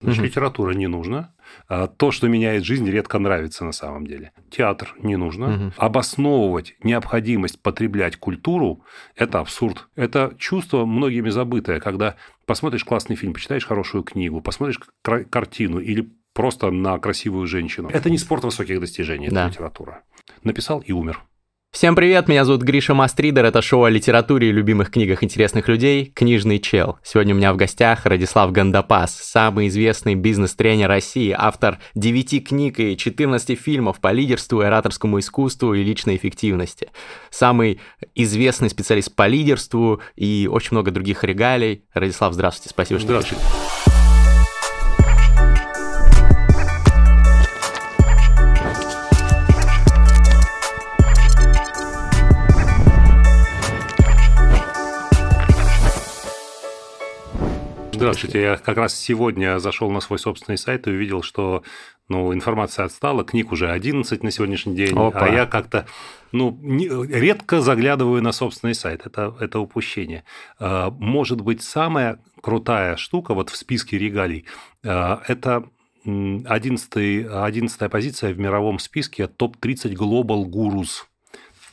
Значит, угу. литература не нужна. А то, что меняет жизнь, редко нравится на самом деле. Театр не нужно. Угу. Обосновывать необходимость потреблять культуру – это абсурд. Это чувство многими забытое, когда посмотришь классный фильм, почитаешь хорошую книгу, посмотришь картину или просто на красивую женщину. Это не спорт высоких достижений, это да. литература. Написал и умер. Всем привет, меня зовут Гриша Мастридер, это шоу о литературе и любимых книгах интересных людей «Книжный чел». Сегодня у меня в гостях Радислав Гандапас, самый известный бизнес-тренер России, автор 9 книг и 14 фильмов по лидерству, ораторскому искусству и личной эффективности. Самый известный специалист по лидерству и очень много других регалий. Радислав, здравствуйте, спасибо, что Здравствуйте. Здравствуйте. Я как раз сегодня зашел на свой собственный сайт и увидел, что ну, информация отстала, книг уже 11 на сегодняшний день, Опа. а я как-то ну, не, редко заглядываю на собственный сайт. Это, это упущение. А, может быть, самая крутая штука вот в списке регалий а, – это 11, 11 позиция в мировом списке топ-30 Global Gurus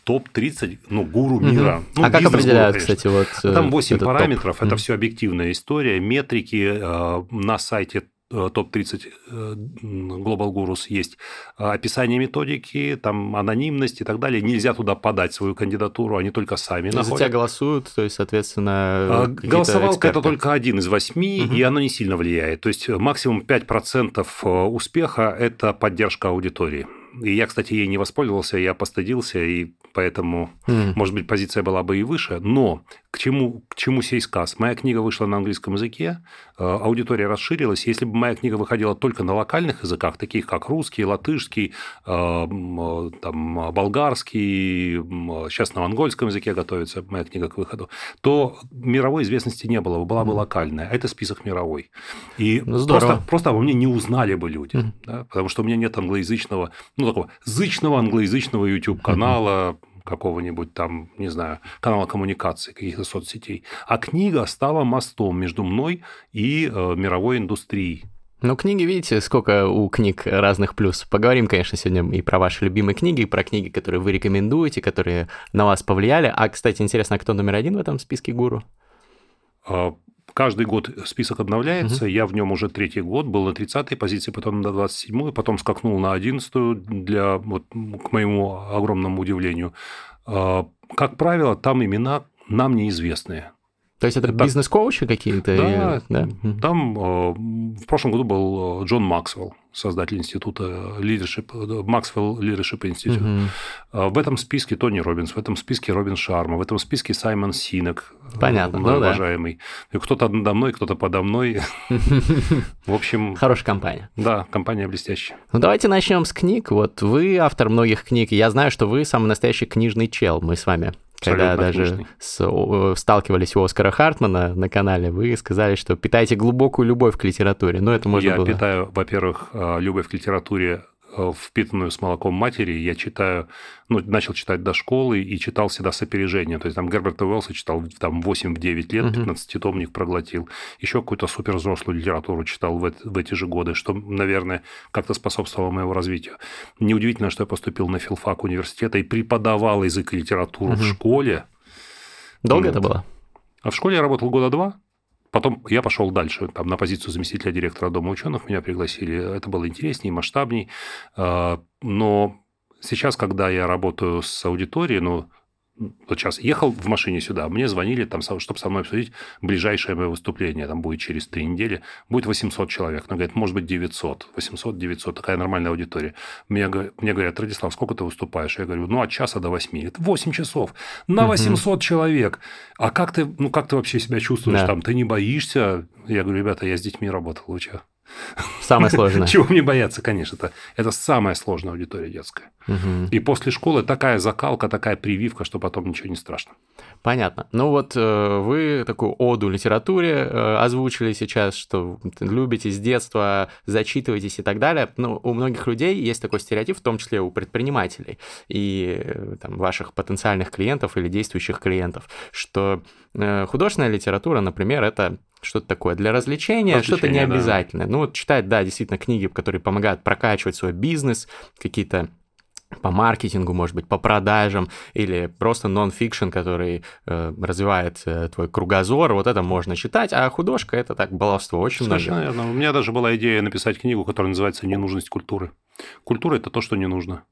топ-30, ну, гуру мира. Угу. Ну, а как определяют, кстати, вот Там 8 параметров, топ. это угу. все объективная история, метрики э, на сайте э, топ-30 э, Global Gurus есть описание методики, там анонимность и так далее. Нельзя туда подать свою кандидатуру, они только сами находят. За тебя голосуют, то есть, соответственно, а, Голосовалка – это только один из восьми, угу. и оно не сильно влияет. То есть, максимум 5% успеха – это поддержка аудитории. И я, кстати, ей не воспользовался, я постыдился, и поэтому, mm. может быть, позиция была бы и выше. Но к чему, к чему сей сказ? Моя книга вышла на английском языке, э, аудитория расширилась. Если бы моя книга выходила только на локальных языках, таких как русский, латышский, э, э, там, болгарский, сейчас на монгольском языке готовится моя книга к выходу, то мировой известности не было, была бы локальная. Это список мировой. И просто, просто обо мне не узнали бы люди, да, потому что у меня нет англоязычного, ну, такого зычного англоязычного YouTube-канала, какого-нибудь там, не знаю, канала коммуникации, каких-то соцсетей. А книга стала мостом между мной и э, мировой индустрией. Ну, книги, видите, сколько у книг разных плюс. Поговорим, конечно, сегодня и про ваши любимые книги, и про книги, которые вы рекомендуете, которые на вас повлияли. А, кстати, интересно, а кто номер один в этом списке гуру? Каждый год список обновляется. Угу. Я в нем уже третий год, был на 30-й позиции, потом на 27-й, потом скакнул на 11-ю, для, вот, к моему огромному удивлению. А, как правило, там имена нам неизвестные. То есть это, это бизнес-коучи какие-то? Да, или... да. Там э, в прошлом году был Джон Максвелл, создатель института Leadership, Maxwell Leadership Institute. Угу. В этом списке Тони Робинс, в этом списке Робин Шарма, в этом списке Саймон Синек. Понятно, ну, уважаемый. Да. Кто-то надо мной, кто-то подо мной. В общем... Хорошая компания. Да, компания блестящая. Ну, давайте начнем с книг. Вот вы автор многих книг, я знаю, что вы самый настоящий книжный чел. Мы с вами когда даже с, э, сталкивались у Оскара Хартмана на канале, вы сказали, что питаете глубокую любовь к литературе. Но это можно Я было... питаю, во-первых, э, любовь к литературе впитанную с молоком матери, я читаю, ну, начал читать до школы и читал всегда с опережением. То есть там Герберта Уэллса читал там 8-9 лет, 15-томник проглотил. Еще какую-то супер взрослую литературу читал в, в эти же годы, что, наверное, как-то способствовало моему развитию. Неудивительно, что я поступил на филфак университета и преподавал язык и литературу в школе. Долго это было? А в школе я работал года два. Потом я пошел дальше, там, на позицию заместителя директора Дома ученых меня пригласили. Это было интереснее, масштабней. А, но сейчас, когда я работаю с аудиторией, ну, вот сейчас ехал в машине сюда, мне звонили, там, чтобы со мной обсудить ближайшее мое выступление, там будет через три недели, будет 800 человек. Она говорит, может быть, 900, 800, 900, такая нормальная аудитория. Мне, мне говорят, Радислав, сколько ты выступаешь? Я говорю, ну, от часа до 8. Это 8 часов на 800 угу. человек. А как ты, ну, как ты вообще себя чувствуешь да. там? Ты не боишься? Я говорю, ребята, я с детьми работал, лучше. Самое сложное. Чего мне бояться, конечно. Это, это самая сложная аудитория детская. Угу. И после школы такая закалка, такая прививка, что потом ничего не страшно. Понятно. Ну вот э, вы такую оду литературе э, озвучили сейчас, что любите с детства, зачитываетесь и так далее. Ну, у многих людей есть такой стереотип, в том числе у предпринимателей и э, там, ваших потенциальных клиентов или действующих клиентов, что художественная литература, например, это что-то такое для развлечения, что-то не обязательное. Да. Ну вот читать, да, действительно, книги, которые помогают прокачивать свой бизнес, какие-то по маркетингу, может быть, по продажам, или просто нон-фикшн, который э, развивает э, твой кругозор, вот это можно читать, а художка — это так баловство очень Совершенно много. верно. У меня даже была идея написать книгу, которая называется «Ненужность культуры». Культура – это то, что не нужно.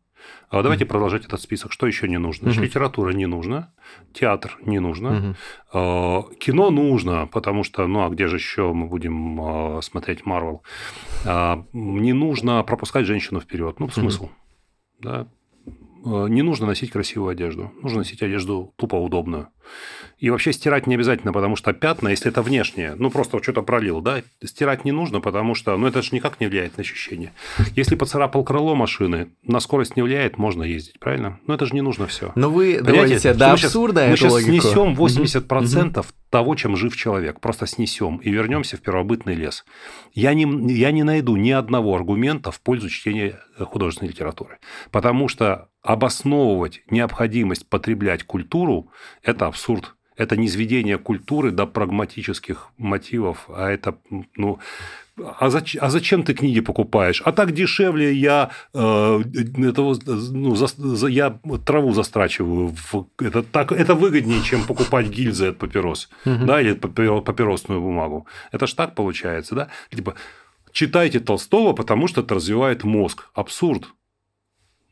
А давайте mm-hmm. продолжать этот список. Что еще не нужно? Значит, mm-hmm. литература не нужна, театр не нужно, mm-hmm. кино нужно, потому что, ну а где же еще мы будем а, смотреть Марвел? Не нужно пропускать женщину вперед. Ну, смысл. Mm-hmm да, не нужно носить красивую одежду. Нужно носить одежду тупо удобную. И вообще стирать не обязательно, потому что пятна, если это внешнее, ну просто что-то пролил, да, стирать не нужно, потому что, ну это же никак не влияет на ощущение. Если поцарапал крыло машины, на скорость не влияет, можно ездить, правильно? Но это же не нужно все. Но вы доводите до абсурда Мы сейчас снесем 80% угу. того, чем жив человек, просто снесем и вернемся в первобытный лес. Я не, я не найду ни одного аргумента в пользу чтения художественной литературы, потому что обосновывать необходимость потреблять культуру – это абсурд. Это не изведение культуры до прагматических мотивов, а это, ну, а, зач, а зачем ты книги покупаешь? А так дешевле я, э, этого, ну, за, за, я траву застрачиваю. В, это, так, это выгоднее, чем покупать гильзы от папирос. Да, или папиросную бумагу. Это ж так получается, да? Типа, читайте Толстого, потому что это развивает мозг. Абсурд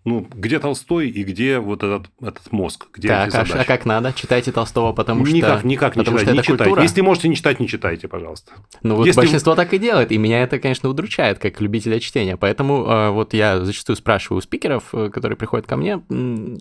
ну, где Толстой и где вот этот, этот мозг, где так, эти задачи. А, а как надо? Читайте Толстого, потому что... Никак, никак не читайте, не читайте. Культура. Если можете не читать, не читайте, пожалуйста. Ну, вот Если... большинство так и делает, и меня это, конечно, удручает, как любителя чтения. Поэтому э, вот я зачастую спрашиваю у спикеров, э, которые приходят ко мне,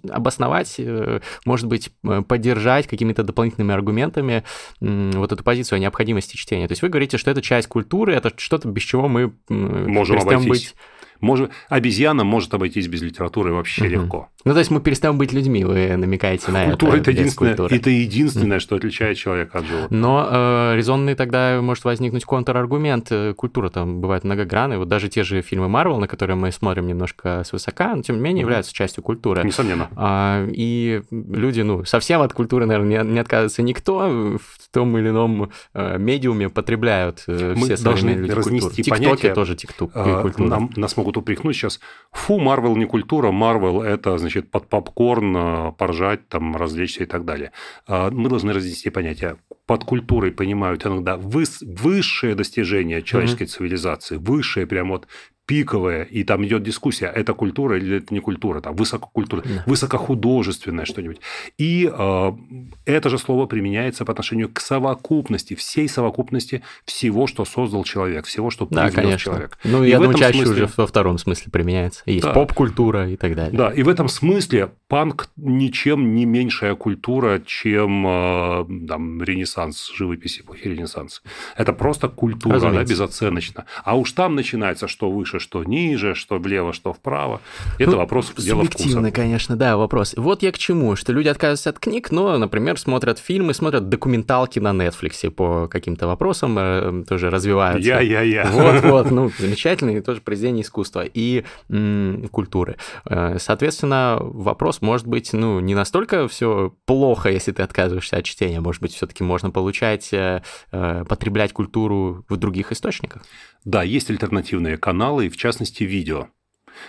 обосновать, э, может быть, поддержать какими-то дополнительными аргументами вот эту позицию о необходимости чтения. То есть вы говорите, что это часть культуры, это что-то, без чего мы можем обойтись. быть может, обезьяна может обойтись без литературы вообще угу. легко. Ну, то есть мы перестаем быть людьми, вы намекаете на Культура это. это единственное, это единственное, что отличает человека от животного. Но э, резонный тогда может возникнуть контраргумент. Э, культура там бывает многогранная. Вот даже те же фильмы Марвел, на которые мы смотрим немножко свысока, но тем не менее являются частью культуры. Несомненно. А, и люди, ну, совсем от культуры, наверное, не, не отказывается никто. В том или ином э, медиуме потребляют э, мы все должны люди разнести культуру. понятие. тоже тикток, э. Нам, нас могут упрекнуть сейчас. Фу, Марвел не культура, Марвел это, значит, под попкорн, э, поржать, там, развлечься и так далее. А, мы должны разнести понятия. Под культурой понимают иногда выс- высшее достижение человеческой mm-hmm. цивилизации, высшее прям вот пиковая, и там идет дискуссия, это культура или это не культура, там высококультура, да. высокохудожественное что-нибудь. И э, это же слово применяется по отношению к совокупности, всей совокупности всего, что создал человек, всего, что да, конечно. человек. Ну, и я думаю, чаще смысле... уже во втором смысле применяется. Есть да. поп-культура и так далее. Да, и в этом смысле панк ничем не меньшая культура, чем э, там, Ренессанс, живописи эпохи Ренессанса. Это просто культура, да, безоценочно. А уж там начинается, что выше что ниже, что влево, что вправо. Это ну, вопрос дела вкуса. конечно, да, вопрос. Вот я к чему, что люди отказываются от книг, но, например, смотрят фильмы, смотрят документалки на Netflix по каким-то вопросам, э, тоже развиваются. Я-я-я. Вот-вот, ну, замечательные тоже произведения искусства и м- культуры. Э, соответственно, вопрос может быть, ну, не настолько все плохо, если ты отказываешься от чтения, может быть, все-таки можно получать, э, потреблять культуру в других источниках. Да, есть альтернативные каналы, в частности видео.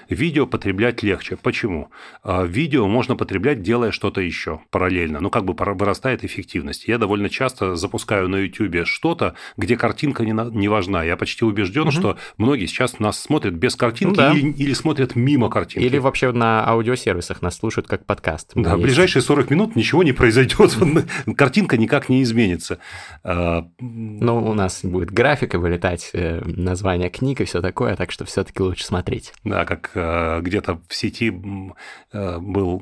Видео потреблять легче. Почему? А, видео можно потреблять, делая что-то еще параллельно. Ну, как бы вырастает эффективность. Я довольно часто запускаю на YouTube что-то, где картинка не, не важна. Я почти убежден, угу. что многие сейчас нас смотрят без картинки ну, да. или, или смотрят мимо картинки. Или вообще на аудиосервисах нас слушают как подкаст. Да, в ближайшие 40 минут ничего не произойдет. Картинка никак не изменится. А, ну, у нас будет графика вылетать, э, название книг и все такое, так что все-таки лучше смотреть. Да, как э, где-то в сети э, был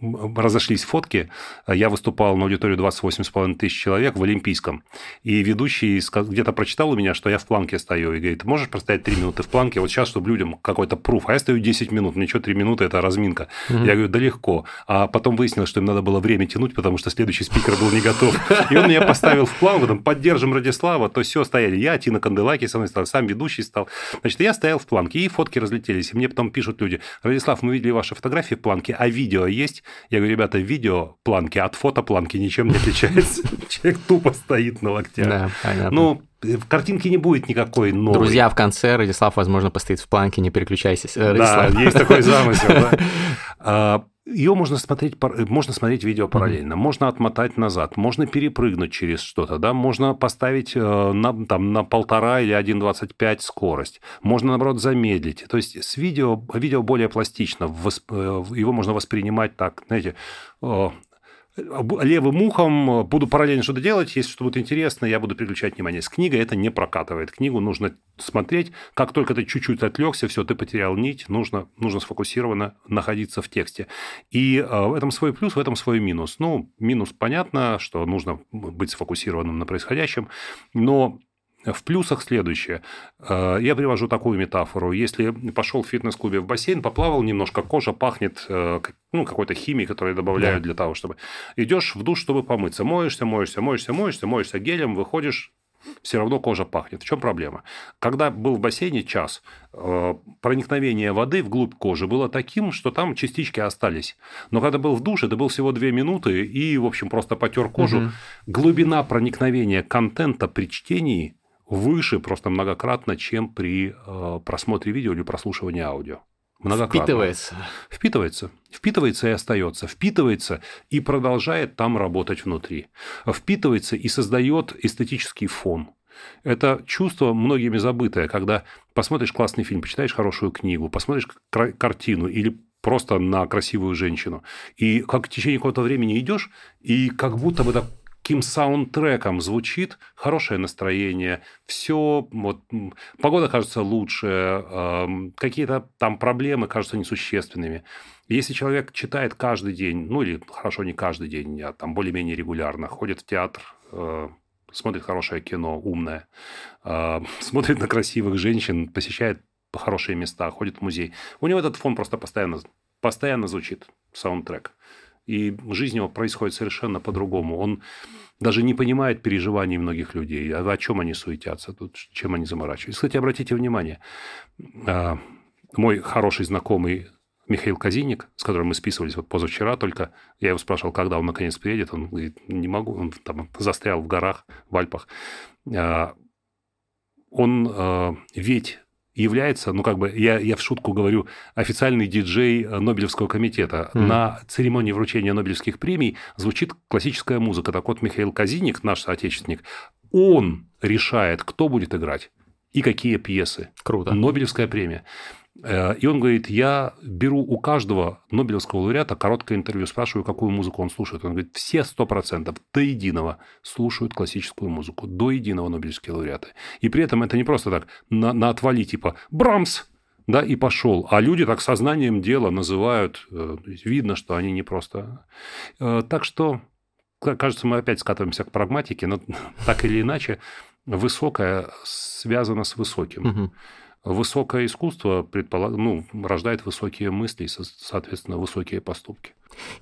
разошлись фотки. Я выступал на аудиторию 28,5 тысяч человек в Олимпийском. И ведущий где-то прочитал у меня, что я в планке стою. И говорит, можешь простоять 3 минуты в планке? Вот сейчас, чтобы людям какой-то пруф. А я стою 10 минут. Мне что, 3 минуты – это разминка. Угу. Я говорю, да легко. А потом выяснилось, что им надо было время тянуть, потому что следующий спикер был не готов. И он меня поставил в планку, там, поддержим Радислава, то все стояли. Я, Тина Канделаки со мной стал, сам ведущий стал. Значит, я стоял в планке, и фотки разлетелись. И мне потом пишут люди, Радислав, мы видели ваши фотографии в планке, а видео есть? Я говорю, ребята, видео планки от фото планки ничем не отличается. Человек тупо стоит на локтях. Да, понятно. Ну, в картинке не будет никакой новой. Друзья в конце, Радислав, возможно, постоит в планке, не переключайся. Радислав. Да, есть такой замысел. Да? Ее можно смотреть, можно смотреть видео параллельно, mm-hmm. можно отмотать назад, можно перепрыгнуть через что-то, да, можно поставить э, на, там, на полтора или 1,25 скорость, можно, наоборот, замедлить. То есть с видео, видео более пластично, восп, э, его можно воспринимать так, знаете, левым ухом буду параллельно что-то делать, если что будет интересно, я буду переключать внимание. С книгой это не прокатывает. Книгу нужно смотреть, как только ты чуть-чуть отвлекся, все, ты потерял нить, нужно, нужно сфокусированно находиться в тексте. И э, в этом свой плюс, в этом свой минус. Ну, минус понятно, что нужно быть сфокусированным на происходящем, но в плюсах следующее. Э, я привожу такую метафору. Если пошел в фитнес-клубе в бассейн, поплавал немножко, кожа пахнет э, ну, какой-то химией, которую добавляют да. для того, чтобы... Идешь в душ, чтобы помыться. Моешься, моешься, моешься, моешься, моешься гелем, выходишь, все равно кожа пахнет. В чем проблема? Когда был в бассейне час, э, проникновение воды вглубь кожи было таким, что там частички остались. Но когда был в душе, это был всего две минуты, и, в общем, просто потер кожу. Угу. Глубина проникновения контента при чтении выше просто многократно, чем при э, просмотре видео или прослушивании аудио. Многократно. Впитывается. Впитывается. Впитывается и остается. Впитывается и продолжает там работать внутри. Впитывается и создает эстетический фон. Это чувство многими забытое, когда посмотришь классный фильм, почитаешь хорошую книгу, посмотришь картину или просто на красивую женщину. И как в течение какого-то времени идешь, и как будто бы это каким саундтреком звучит, хорошее настроение, все, вот, погода кажется лучше, э, какие-то там проблемы кажутся несущественными. Если человек читает каждый день, ну или хорошо не каждый день, а там более-менее регулярно, ходит в театр, э, смотрит хорошее кино, умное, э, смотрит на красивых женщин, посещает хорошие места, ходит в музей, у него этот фон просто постоянно, постоянно звучит, саундтрек и жизнь его происходит совершенно по-другому. Он даже не понимает переживаний многих людей, а о чем они суетятся, тут, чем они заморачиваются. Кстати, обратите внимание, а, мой хороший знакомый Михаил Казиник, с которым мы списывались вот позавчера только, я его спрашивал, когда он наконец приедет, он говорит, не могу, он там застрял в горах, в Альпах. А, он ведь является, ну, как бы, я, я в шутку говорю, официальный диджей э, Нобелевского комитета. Mm. На церемонии вручения Нобелевских премий звучит классическая музыка. Так вот, Михаил Казиник, наш соотечественник, он решает, кто будет играть и какие пьесы. Круто. Нобелевская премия. Э, и он говорит, я беру у каждого Нобелевского лауреата короткое интервью, спрашиваю, какую музыку он слушает. Он говорит, все сто процентов до единого слушают классическую музыку, до единого Нобелевские лауреаты. И при этом это не просто так на, на отвали типа «Брамс!» да, и пошел. А люди так сознанием дела называют, э, видно, что они не просто... Э, так что, кажется, мы опять скатываемся к прагматике, но так или иначе, высокое связано с высоким. Угу. Высокое искусство предполаг... ну, рождает высокие мысли и, соответственно, высокие поступки.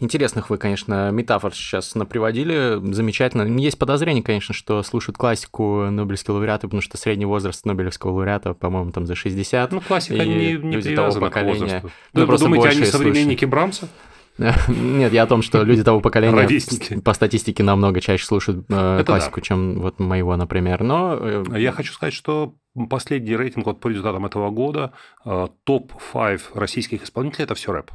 Интересных вы, конечно, метафор сейчас наприводили. Замечательно. Есть подозрение, конечно, что слушают классику Нобелевские лауреаты, потому что средний возраст Нобелевского лауреата, по-моему, там за 60. Ну, классика не, не привязана к возрасту. Вы, вы думаете, они современники слушают. Брамса? Нет, я о том, что люди того поколения Ровесники. по статистике намного чаще слушают э, классику, да. чем вот моего, например. Но э, я хочу сказать, что последний рейтинг вот по результатам этого года э, топ-5 российских исполнителей это все рэп.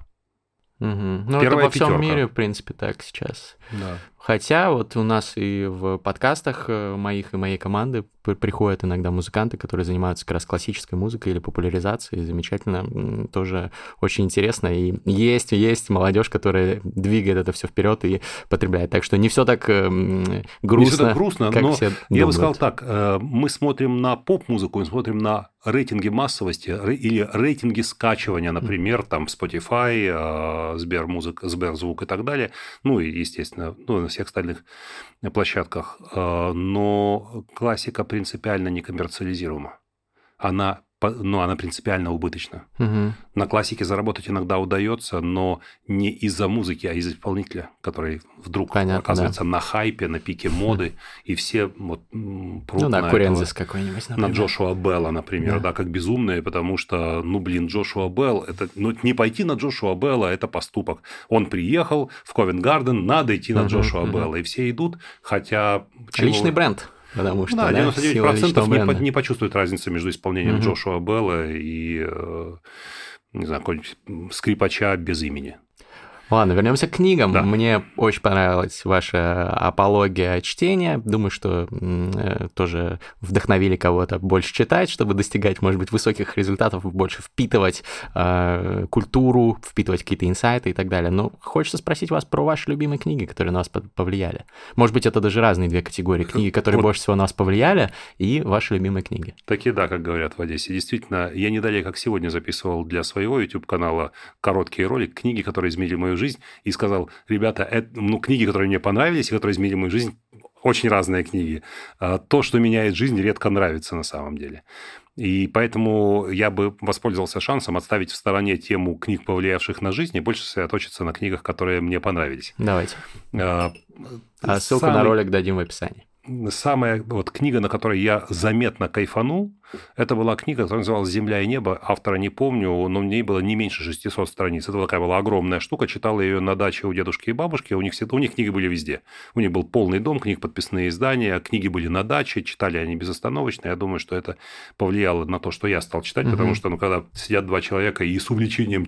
Угу. Ну, Первая это во всем пятерка. мире, в принципе, так сейчас. Да. Хотя вот у нас и в подкастах э, моих и моей команды приходят иногда музыканты, которые занимаются как раз классической музыкой или популяризацией. Замечательно, тоже очень интересно. И есть, есть молодежь, которая двигает это все вперед и потребляет. Так что не все так грустно. Не все так грустно, как но все я бы сказал так: э, мы смотрим на поп-музыку, мы смотрим на рейтинги массовости или рейтинги скачивания, например, там Spotify, э, Сбермузыка, Сберзвук и так далее. Ну и, естественно, ну, всех остальных площадках. Э, но классика принципиально не коммерциализируема. Она но она принципиально убыточна. Угу. На классике заработать иногда удается, но не из-за музыки, а из-за исполнителя, который вдруг Понятно, оказывается да. на хайпе, на пике моды, и все вот прут ну, да, на Курензис какой-нибудь, например. На Джошуа Белла, например, да. да, как безумные, потому что, ну, блин, Джошуа Белл, это, ну, не пойти на Джошуа Белла, это поступок. Он приехал в Ковенгарден, надо идти на угу, Джошуа угу. Белла, и все идут, хотя... Личный бренд. Потому что, да, 99% да, не, по, не почувствуют разницы между исполнением угу. Джошуа Белла и, э, не знаю, какого-нибудь скрипача без имени. Ладно, вернемся к книгам. Да. Мне очень понравилась ваша апология чтения. Думаю, что э, тоже вдохновили кого-то больше читать, чтобы достигать, может быть, высоких результатов, больше впитывать э, культуру, впитывать какие-то инсайты и так далее. Но хочется спросить вас про ваши любимые книги, которые на вас повлияли. Может быть, это даже разные две категории. Книги, которые вот. больше всего на вас повлияли, и ваши любимые книги. Такие, да, как говорят в Одессе. Действительно, я не далее, как сегодня, записывал для своего YouTube-канала короткий ролик, книги, которые изменили мою жизнь, и сказал, ребята, это, ну, книги, которые мне понравились и которые изменили мою жизнь, очень разные книги. А, то, что меняет жизнь, редко нравится на самом деле. И поэтому я бы воспользовался шансом отставить в стороне тему книг, повлиявших на жизнь, и больше сосредоточиться на книгах, которые мне понравились. Давайте. А, а ссылку самый... на ролик дадим в описании самая вот книга, на которой я заметно кайфанул, это была книга, которая называлась «Земля и небо». Автора не помню, но в ней было не меньше 600 страниц. Это такая была огромная штука. Читал ее на даче у дедушки и бабушки. У них, всегда, у них книги были везде. У них был полный дом, книг подписные издания, книги были на даче, читали они безостановочно. Я думаю, что это повлияло на то, что я стал читать, угу. потому что, ну, когда сидят два человека и с увлечением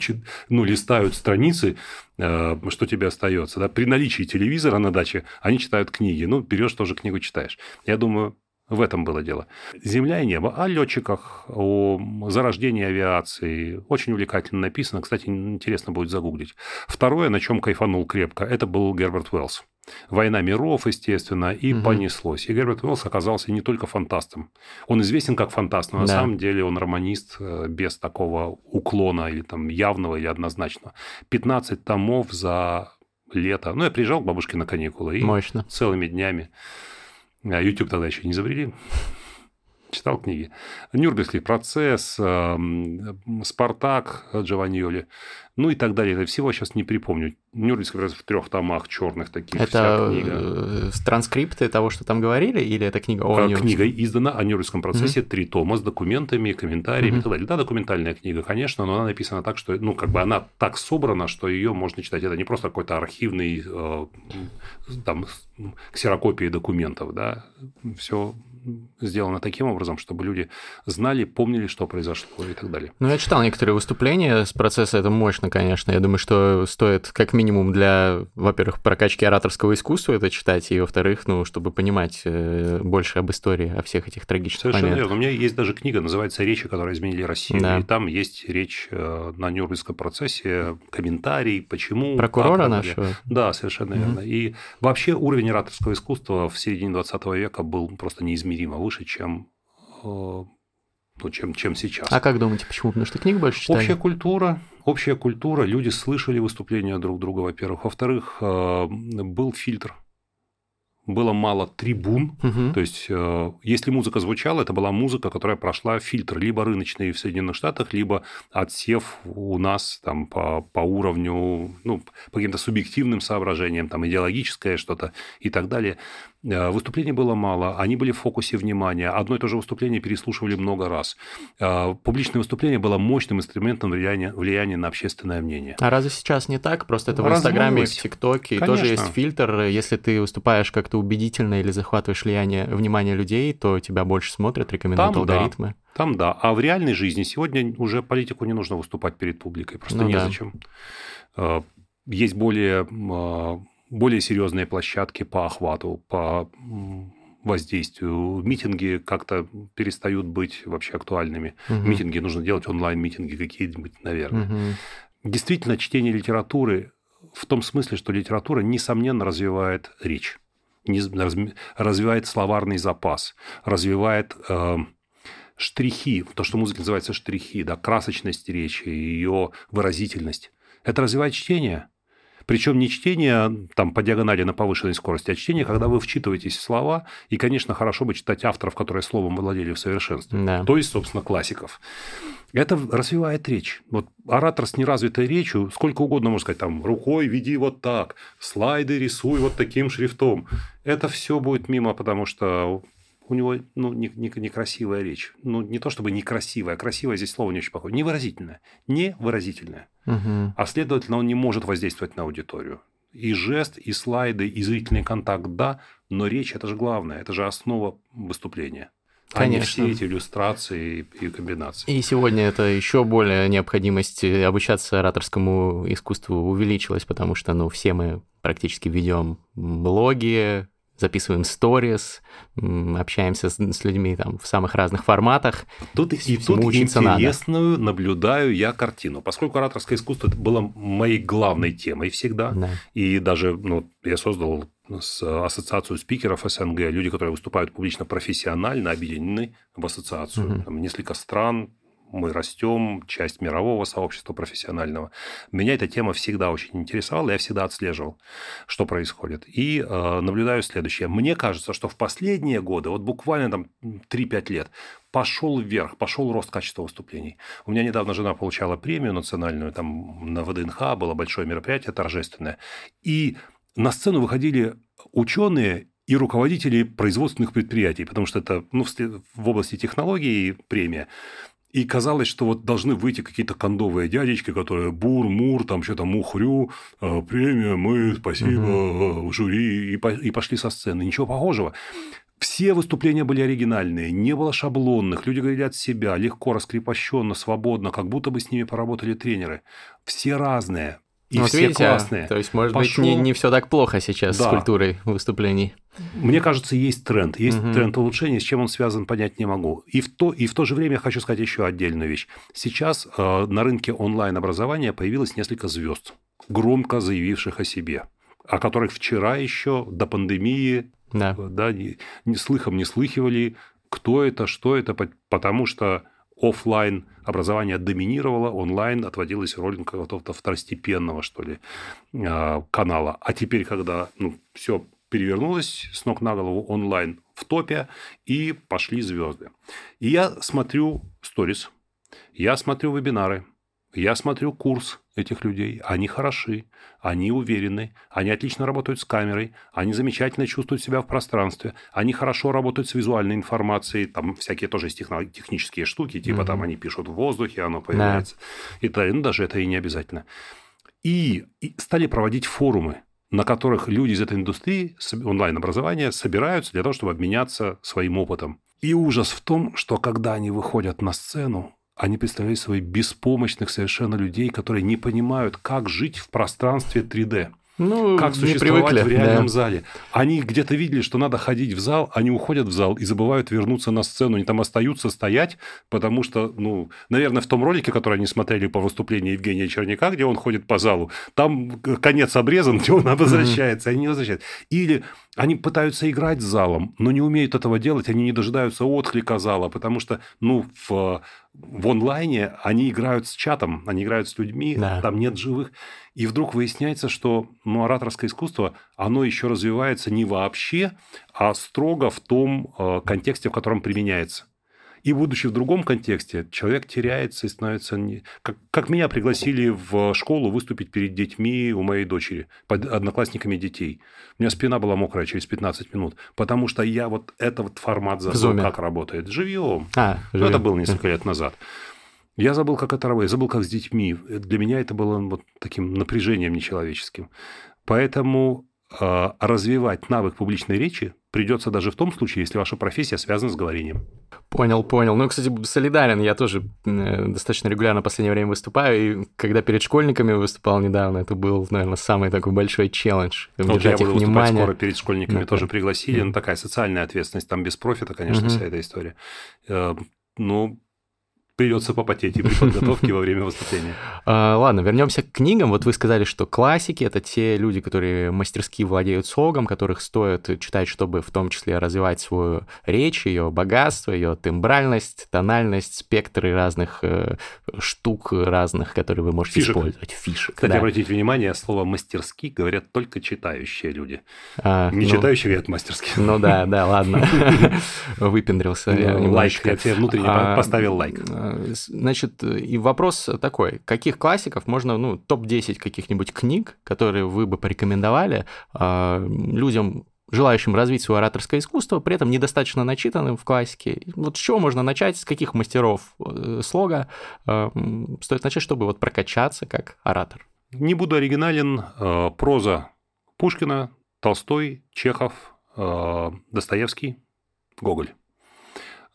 ну, листают страницы, э, что тебе остается? Да? При наличии телевизора на даче они читают книги. Ну, берешь тоже книгу, читаешь. Я думаю, в этом было дело. Земля и небо. О летчиках, о зарождении авиации. Очень увлекательно написано. Кстати, интересно будет загуглить. Второе, на чем кайфанул крепко, это был Герберт Уэллс. «Война миров», естественно, и угу. понеслось. И Герберт Уэллс оказался не только фантастом. Он известен как фантаст, но да. на самом деле он романист э, без такого уклона или там явного или однозначного. 15 томов за лето. Ну, я приезжал к бабушке на каникулы. И Мощно. целыми днями а YouTube тогда еще не изобрели. Читал книги. Нюрнбергский процесс, эм, Спартак Джованьоли, ну и так далее. Всего сейчас не припомню. Нюрнбергский процесс в трех томах черных таких. Это книга. Э, транскрипты того, что там говорили, или это книга о э, Книга издана о Нюрнбергском процессе, угу. три тома с документами, комментариями угу. и так далее. Да, документальная книга, конечно, но она написана так, что, ну, как бы она так собрана, что ее можно читать. Это не просто какой-то архивный э, там ксерокопии документов, да, все сделано таким образом, чтобы люди знали, помнили, что произошло и так далее. Ну, я читал некоторые выступления с процесса, это мощно, конечно. Я думаю, что стоит как минимум для, во-первых, прокачки ораторского искусства это читать, и, во-вторых, ну, чтобы понимать э, больше об истории, о всех этих трагичных Совершенно моментах. верно. У меня есть даже книга, называется «Речи, которые изменили Россию», да. и там есть речь э, на Нюрнбергском процессе, комментарий, почему... Прокурора нашего? Да, совершенно mm-hmm. верно. И вообще уровень ораторского искусства в середине 20 века был просто неизменный неизмеримо выше, чем э, ну, чем, чем сейчас. А как думаете, почему? Потому что книг больше читали? Общая культура. Общая культура. Люди слышали выступления друг друга, во-первых. Во-вторых, э, был фильтр было мало трибун. Угу. То есть, э, если музыка звучала, это была музыка, которая прошла фильтр либо рыночный в Соединенных Штатах, либо отсев у нас там, по, по уровню, ну, по каким-то субъективным соображениям, там, идеологическое что-то и так далее. Э, выступлений было мало, они были в фокусе внимания. Одно и то же выступление переслушивали много раз. Э, публичное выступление было мощным инструментом влияния, влияния на общественное мнение. А разве сейчас не так? Просто это в Инстаграме, в ТикТоке тоже есть фильтр. Если ты выступаешь как как-то убедительно или захватываешь влияние, внимание людей, то тебя больше смотрят, рекомендуют Там, алгоритмы. Да. Там да. А в реальной жизни сегодня уже политику не нужно выступать перед публикой. Просто ну, незачем. Да. Э, есть более, э, более серьезные площадки по охвату, по воздействию. Митинги как-то перестают быть вообще актуальными. Угу. Митинги нужно делать онлайн-митинги какие-нибудь, наверное. Угу. Действительно, чтение литературы в том смысле, что литература, несомненно, развивает речь развивает словарный запас, развивает э, штрихи, то, что музыка называется штрихи, да, красочность речи, ее выразительность. Это развивает чтение. Причем не чтение там по диагонали на повышенной скорости, а чтение, когда вы вчитываетесь в слова, и, конечно, хорошо бы читать авторов, которые словом владели в совершенстве. Да. То есть, собственно, классиков. Это развивает речь. Вот оратор с неразвитой речью, сколько угодно можно сказать, там, рукой веди вот так, слайды рисуй вот таким шрифтом. Это все будет мимо, потому что у него ну, не, не, некрасивая речь. Ну, не то чтобы некрасивая, красивая здесь слово не очень похоже. Невыразительная. Невыразительная. Угу. А следовательно, он не может воздействовать на аудиторию. И жест, и слайды, и зрительный контакт, да, но речь – это же главное, это же основа выступления. Конечно. А не все эти иллюстрации и комбинации. И сегодня это еще более необходимость обучаться ораторскому искусству увеличилась, потому что ну, все мы практически ведем блоги, записываем сторис, общаемся с, с людьми там в самых разных форматах. Тут и тут интересную надо. наблюдаю я картину, поскольку ораторское искусство было моей главной темой всегда, да. и даже ну, я создал с ассоциацию спикеров СНГ, люди, которые выступают публично профессионально, объединены в ассоциацию. Угу. Там несколько стран, мы растем, часть мирового сообщества профессионального. Меня эта тема всегда очень интересовала, я всегда отслеживал, что происходит. И э, наблюдаю следующее. Мне кажется, что в последние годы, вот буквально там 3-5 лет, пошел вверх, пошел рост качества выступлений. У меня недавно жена получала премию национальную, там на ВДНХ было большое мероприятие торжественное. И на сцену выходили ученые и руководители производственных предприятий, потому что это ну, в области технологий премия. И казалось, что вот должны выйти какие-то кондовые дядечки, которые бур, мур, там что-то мухрю, э, премия, мы, спасибо, угу. жюри, и, и пошли со сцены. Ничего похожего. Все выступления были оригинальные, не было шаблонных, люди говорили от себя, легко, раскрепощенно, свободно, как будто бы с ними поработали тренеры. Все разные, и вот все видите, классные. То есть, может Пошел... быть, не, не все так плохо сейчас да. с культурой выступлений. Мне кажется, есть тренд. Есть угу. тренд улучшения, с чем он связан, понять не могу. И в, то, и в то же время я хочу сказать еще отдельную вещь. Сейчас э, на рынке онлайн-образования появилось несколько звезд, громко заявивших о себе, о которых вчера еще до пандемии да. Да, ни, ни слыхом не слыхивали, кто это, что это, потому что офлайн образование доминировало, онлайн отводилась роль какого-то второстепенного, что ли, а, канала. А теперь, когда ну, все перевернулось с ног на голову онлайн в топе, и пошли звезды. И я смотрю сторис, я смотрю вебинары, я смотрю курс этих людей. Они хороши, они уверены, они отлично работают с камерой, они замечательно чувствуют себя в пространстве, они хорошо работают с визуальной информацией, там всякие тоже есть техно- технические штуки, типа mm-hmm. там они пишут в воздухе, оно появляется. Да. И ну, даже это и не обязательно. И, и стали проводить форумы, на которых люди из этой индустрии онлайн-образования собираются для того, чтобы обменяться своим опытом. И ужас в том, что когда они выходят на сцену, они представляют собой беспомощных совершенно людей, которые не понимают, как жить в пространстве 3D. Ну, как существовать привыкли, в реальном да. зале. Они где-то видели, что надо ходить в зал, они уходят в зал и забывают вернуться на сцену. Они там остаются стоять, потому что, ну, наверное, в том ролике, который они смотрели по выступлению Евгения Черняка, где он ходит по залу, там конец обрезан, где он возвращается, они не возвращаются. Или они пытаются играть с залом, но не умеют этого делать, они не дожидаются отклика зала, потому что, ну, в в онлайне они играют с чатом, они играют с людьми, да. там нет живых. И вдруг выясняется, что ну, ораторское искусство, оно еще развивается не вообще, а строго в том э, контексте, в котором применяется. И будучи в другом контексте, человек теряется и становится... Не... Как, как меня пригласили в школу выступить перед детьми у моей дочери, под одноклассниками детей. У меня спина была мокрая через 15 минут, потому что я вот этот формат забыл, как работает. Живьем. А, живьем. Ну, это было несколько лет назад. Я забыл, как это работает, забыл, как с детьми. Для меня это было вот таким напряжением нечеловеческим. Поэтому э, развивать навык публичной речи придется даже в том случае, если ваша профессия связана с говорением. Понял, понял. Ну, кстати, солидарен. Я тоже э, достаточно регулярно в последнее время выступаю, и когда перед школьниками выступал недавно, это был, наверное, самый такой большой челлендж. Вот я буду внимание. скоро перед школьниками это... тоже пригласили. Mm-hmm. Ну, такая социальная ответственность, там без профита, конечно, mm-hmm. вся эта история. Э, ну, придется попотеть и при подготовке во время выступления. А, ладно, вернемся к книгам. Вот вы сказали, что классики — это те люди, которые мастерски владеют слогом, которых стоит читать, чтобы в том числе развивать свою речь, ее богатство, ее тембральность, тональность, спектры разных э, штук разных, которые вы можете Фишек. использовать. Фишек. Кстати, да. обратите внимание, слово «мастерски» говорят только читающие люди. А, Не ну, читающие говорят «мастерски». Ну да, да, ладно. Выпендрился. Ну, лайк, я тебе внутренне а, поставил лайк. Значит, и вопрос такой, каких классиков можно, ну, топ-10 каких-нибудь книг, которые вы бы порекомендовали э, людям, желающим развить свое ораторское искусство, при этом недостаточно начитанным в классике. Вот с чего можно начать, с каких мастеров э, слога э, стоит начать, чтобы вот прокачаться как оратор? Не буду оригинален. Э, проза Пушкина, Толстой, Чехов, э, Достоевский, Гоголь.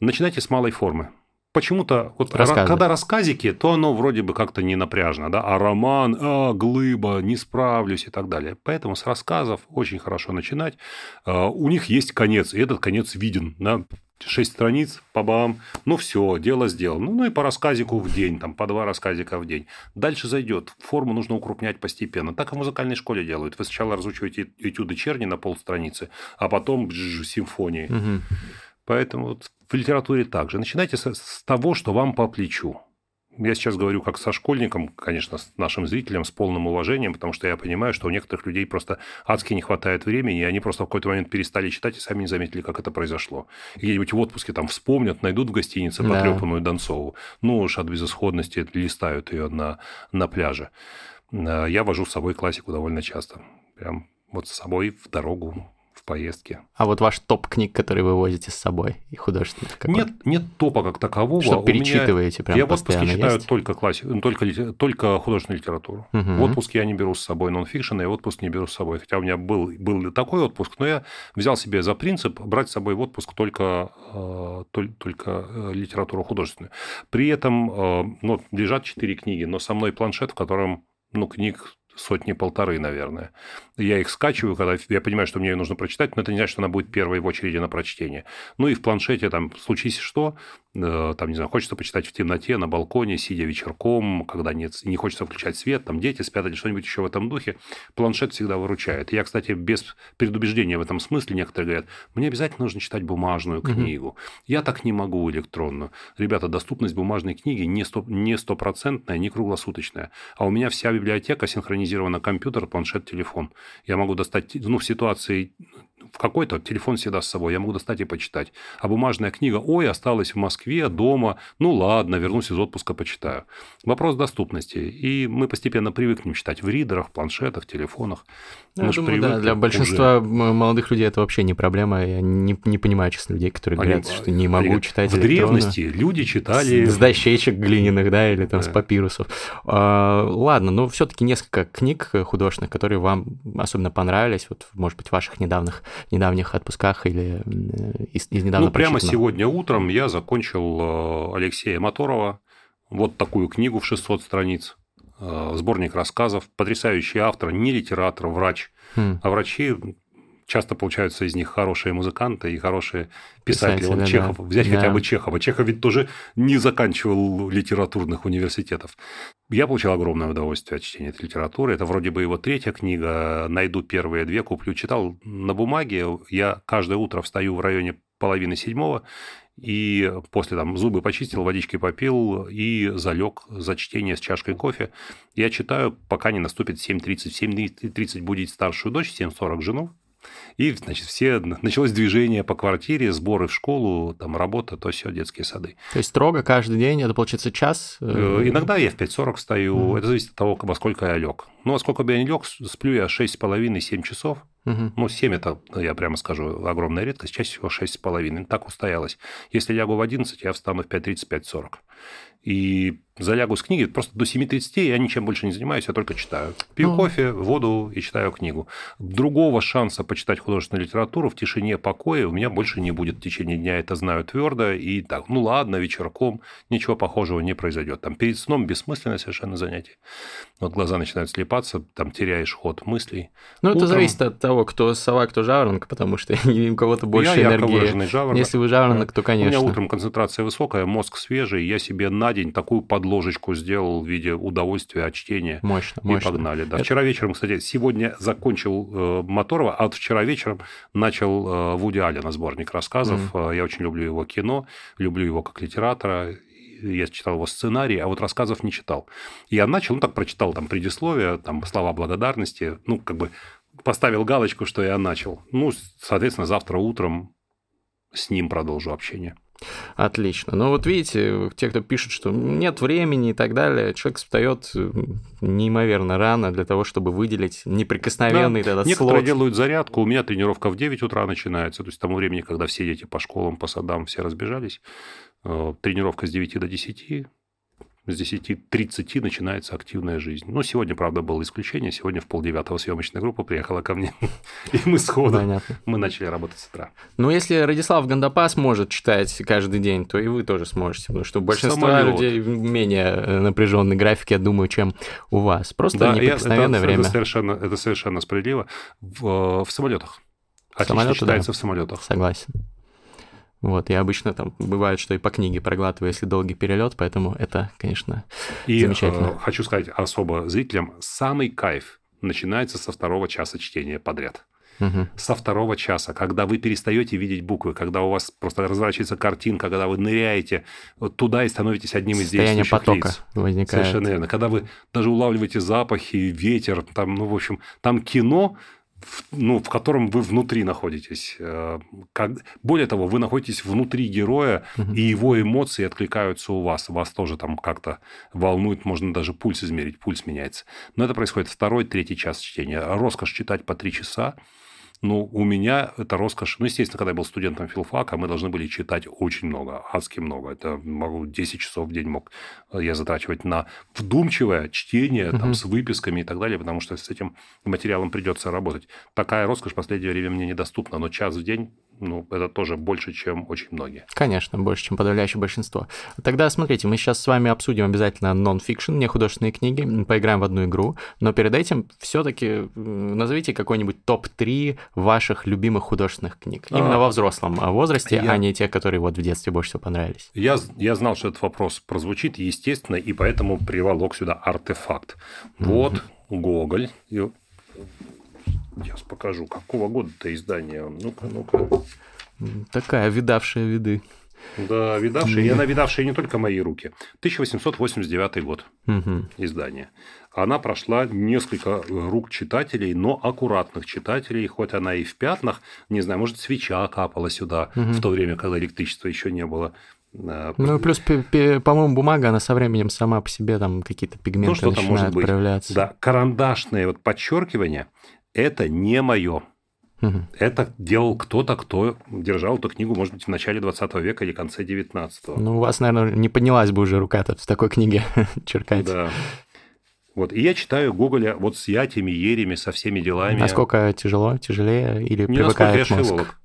Начинайте с малой формы почему-то, вот Рассказы. когда рассказики, то оно вроде бы как-то не напряжно, да, а роман, а, глыба, не справлюсь и так далее. Поэтому с рассказов очень хорошо начинать. А, у них есть конец, и этот конец виден, да, шесть страниц, по бам, ну все, дело сделано. Ну, ну и по рассказику в день, там, по два рассказика в день. Дальше зайдет. Форму нужно укрупнять постепенно. Так и в музыкальной школе делают. Вы сначала разучиваете этюды черни на полстраницы, а потом симфонии. Угу. Поэтому вот в литературе также. Начинайте с, с того, что вам по плечу. Я сейчас говорю как со школьником, конечно, с нашим зрителям, с полным уважением, потому что я понимаю, что у некоторых людей просто адски не хватает времени, и они просто в какой-то момент перестали читать и сами не заметили, как это произошло. Где-нибудь в отпуске там вспомнят, найдут в гостинице потрепанную да. Донцову. Ну уж от безысходности листают ее на, на пляже. Э, я вожу с собой классику довольно часто. Прям вот с собой в дорогу поездке. А вот ваш топ книг, которые вы возите с собой, и художественных? Какой? Нет, нет топа как такового. Что перечитываете прям Я в отпуске читаю есть? только, классику, только, только художественную литературу. Угу. В отпуске я не беру с собой нонфикшн, я в отпуск не беру с собой. Хотя у меня был, был такой отпуск, но я взял себе за принцип брать с собой в отпуск только, э, только э, литературу художественную. При этом э, ну, лежат четыре книги, но со мной планшет, в котором ну, книг сотни-полторы, наверное. Я их скачиваю, когда я понимаю, что мне ее нужно прочитать, но это не значит, что она будет первой в очереди на прочтение. Ну и в планшете там случись что, э, там, не знаю, хочется почитать в темноте, на балконе, сидя вечерком, когда нет, не хочется включать свет, там дети спят или что-нибудь еще в этом духе, планшет всегда выручает. Я, кстати, без предубеждения в этом смысле, некоторые говорят, мне обязательно нужно читать бумажную книгу. Угу. Я так не могу электронную. Ребята, доступность бумажной книги не, сто, не стопроцентная, не круглосуточная. А у меня вся библиотека синхронизирована компьютер, планшет, телефон. Я могу достать, ну, в ситуации в какой-то телефон всегда с собой, я могу достать и почитать. А бумажная книга, ой, осталась в Москве, дома, ну ладно, вернусь из отпуска, почитаю. Вопрос доступности. И мы постепенно привыкнем читать в ридерах, планшетах, телефонах. Ну, я думаю, да, для большинства уже. молодых людей это вообще не проблема. Я не, не понимаю, честно, людей, которые Они, говорят, что не могу говорят, читать В древности люди читали... С, с дощечек глиняных, да, или там да. с папирусов. А, ладно, но все-таки несколько книг художественных, которые вам особенно понравились, вот, может быть, ваших недавних недавних отпусках или э, из, из недавно Ну, прямо сегодня утром я закончил э, Алексея Моторова, вот такую книгу в 600 страниц, э, сборник рассказов, потрясающий автор, не литератор, врач, хм. а врачи часто получаются из них хорошие музыканты и хорошие писатели. писатели вот Чехов, да. взять да. хотя бы Чехова. Чехов ведь тоже не заканчивал литературных университетов. Я получил огромное удовольствие от чтения этой литературы. Это вроде бы его третья книга. Найду первые две, куплю. Читал на бумаге. Я каждое утро встаю в районе половины седьмого и после там зубы почистил, водички попил и залег за чтение с чашкой кофе. Я читаю, пока не наступит 7.30. В 7.30 будет старшую дочь, 7.40 жену. И, значит, все началось движение по квартире, сборы в школу, там работа, то все, детские сады. То есть строго каждый день, это получается час? Э, иногда я в 5.40 стою, mm-hmm. это зависит от того, во сколько я лег. Ну, во сколько бы я не лег, сплю я 6,5-7 часов. Угу. Ну, 7 это, я прямо скажу, огромная редкость, чаще всего 6,5. Так устоялось. Если лягу в 11, я встану в 5.30-5.40. и залягу с книги просто до 7.30, я ничем больше не занимаюсь, я только читаю. Пью mm. кофе, воду и читаю книгу. Другого шанса почитать художественную литературу в тишине, покое у меня больше не будет в течение дня, это знаю твердо. И так, ну ладно, вечерком ничего похожего не произойдет. Там перед сном бессмысленное совершенно занятие. Вот глаза начинают слепаться, там теряешь ход мыслей. Ну, это зависит от того, кто сова, кто жаворонок, потому что у кого-то больше я энергии. Жаворонок. Если вы жаворонок, то, конечно. У меня утром концентрация высокая, мозг свежий, я себе на день такую подложечку сделал в виде удовольствия от чтения. Мощно, и мощно. погнали. Да. Это... Вчера вечером, кстати, сегодня закончил э, Моторова, а вчера вечером начал э, Вуди Аллена сборник рассказов. Mm. Я очень люблю его кино, люблю его как литератора я читал его сценарий, а вот рассказов не читал. Я начал, ну так прочитал там предисловие, там слова благодарности, ну как бы поставил галочку, что я начал. Ну, соответственно, завтра утром с ним продолжу общение. Отлично. Ну вот видите, те, кто пишет, что нет времени и так далее, человек встает неимоверно рано для того, чтобы выделить неприкосновенный да. этот Некоторые слот. делают зарядку, у меня тренировка в 9 утра начинается, то есть тому времени, когда все дети по школам, по садам все разбежались, тренировка с 9 до 10, с 10.30 начинается активная жизнь. Ну, сегодня, правда, было исключение. Сегодня в полдевятого съемочная группа приехала ко мне, и мы сходу Понятно. мы начали работать с утра. Ну, если Радислав Гандапас может читать каждый день, то и вы тоже сможете, потому что большинство Самолет. людей менее э, напряженный график, я думаю, чем у вас. Просто да, неприкосновенное это, время. Это совершенно, это совершенно справедливо. В, в самолетах. Отлично Самолеты, читается да. в самолетах. Согласен. Вот, я обычно там бывает, что и по книге проглатываю, если долгий перелет, поэтому это, конечно, и, замечательно. Э, хочу сказать особо зрителям, самый кайф начинается со второго часа чтения подряд. Угу. Со второго часа, когда вы перестаете видеть буквы, когда у вас просто разворачивается картинка, когда вы ныряете туда и становитесь одним из действующих потока лиц. возникает. Совершенно верно. Когда вы даже улавливаете запахи, ветер, там, ну, в общем, там кино, ну, в котором вы внутри находитесь. Э, как, более того, вы находитесь внутри героя, угу. и его эмоции откликаются у вас. Вас тоже там как-то волнует, можно даже пульс измерить, пульс меняется. Но это происходит второй, третий час чтения. Роскошь читать по три часа – ну, у меня это роскошь. Ну, естественно, когда я был студентом филфака, мы должны были читать очень много, адски много. Это могу 10 часов в день мог я затрачивать на вдумчивое чтение угу. там, с выписками и так далее, потому что с этим материалом придется работать. Такая роскошь в последнее время мне недоступна, но час в день ну, это тоже больше, чем очень многие. Конечно, больше, чем подавляющее большинство. Тогда смотрите, мы сейчас с вами обсудим обязательно нон-фикшн, не художественные книги, поиграем в одну игру, но перед этим все-таки назовите какой-нибудь топ-3 ваших любимых художественных книг. Именно а, во взрослом возрасте, я... а не те, которые вот в детстве больше всего понравились. Я, я знал, что этот вопрос прозвучит, естественно, и поэтому приволок сюда артефакт. Вот. Гоголь. Сейчас покажу, какого года-то издание. Ну-ка, ну-ка. Такая видавшая виды. Да, видавшая. И она видавшая не только мои руки. 1889 год угу. издание. Она прошла несколько рук читателей, но аккуратных читателей, хоть она и в пятнах, не знаю, может, свеча капала сюда угу. в то время, когда электричества еще не было. Ну и плюс, по-моему, бумага, она со временем сама по себе там какие-то пигменты ну, начинают может быть. проявляться. Да, карандашные вот подчеркивания это не мое. Угу. Это делал кто-то, кто держал эту книгу, может быть, в начале 20 века или конце 19-го. Ну, у вас, наверное, не поднялась бы уже рука в такой книге черкать. Да. Вот, и я читаю Гоголя вот с ятями, ерями, со всеми делами. Насколько тяжело, тяжелее или не привыкает мозг? Филолог.